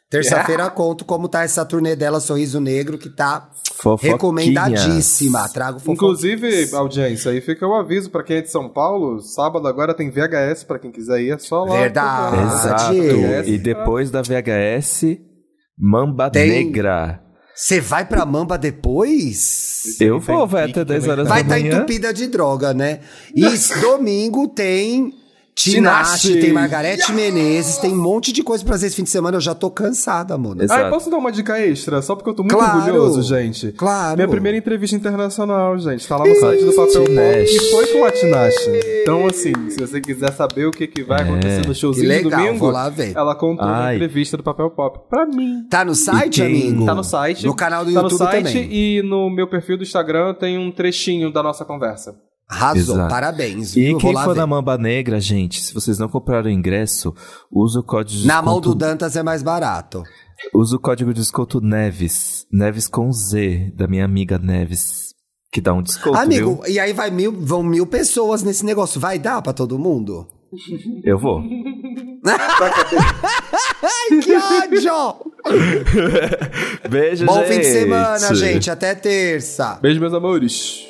Terça-feira (laughs) conto como tá essa turnê dela, Sorriso Negro, que tá recomendadíssima. Trago fofoquinhas. Inclusive, audiência, aí fica o aviso para quem é de São Paulo, sábado agora tem VHS para quem quiser ir, é só lá. Verdade. Exato. E depois da VHS, Mamba tem... Negra. Você vai pra Mamba depois? Eu vou, vai até 10 horas vai da manhã. Vai estar tá entupida de droga, né? E (laughs) domingo tem Tinashe, tem Margarete Menezes, tem um monte de coisa pra fazer esse fim de semana. Eu já tô cansada, mano. Ah, posso dar uma dica extra? Só porque eu tô muito claro, orgulhoso, gente. Claro. Minha primeira entrevista internacional, gente. Tá lá no site do Papel Pop e foi com a Tinashe. Então, assim, se você quiser saber o que, que vai acontecer é. no showzinho que legal, domingo, vou lá ver. ela contou Ai. na entrevista do Papel Pop. Pra mim. Tá no site, amigo? Tá no site. No canal do tá YouTube também. Tá no site também. e no meu perfil do Instagram tem um trechinho da nossa conversa. Arrasou, Exato. parabéns. E quem for ver. na Mamba Negra, gente, se vocês não compraram o ingresso, usa o código de Na mão do Dantas é mais barato. Usa o código de desconto Neves. Neves com Z, da minha amiga Neves. Que dá um desconto. Amigo, viu? e aí vai mil, vão mil pessoas nesse negócio. Vai dar pra todo mundo? Eu vou. Ai, (laughs) que ódio! (laughs) Beijo, Bom gente. fim de semana, gente. Até terça. Beijo, meus amores.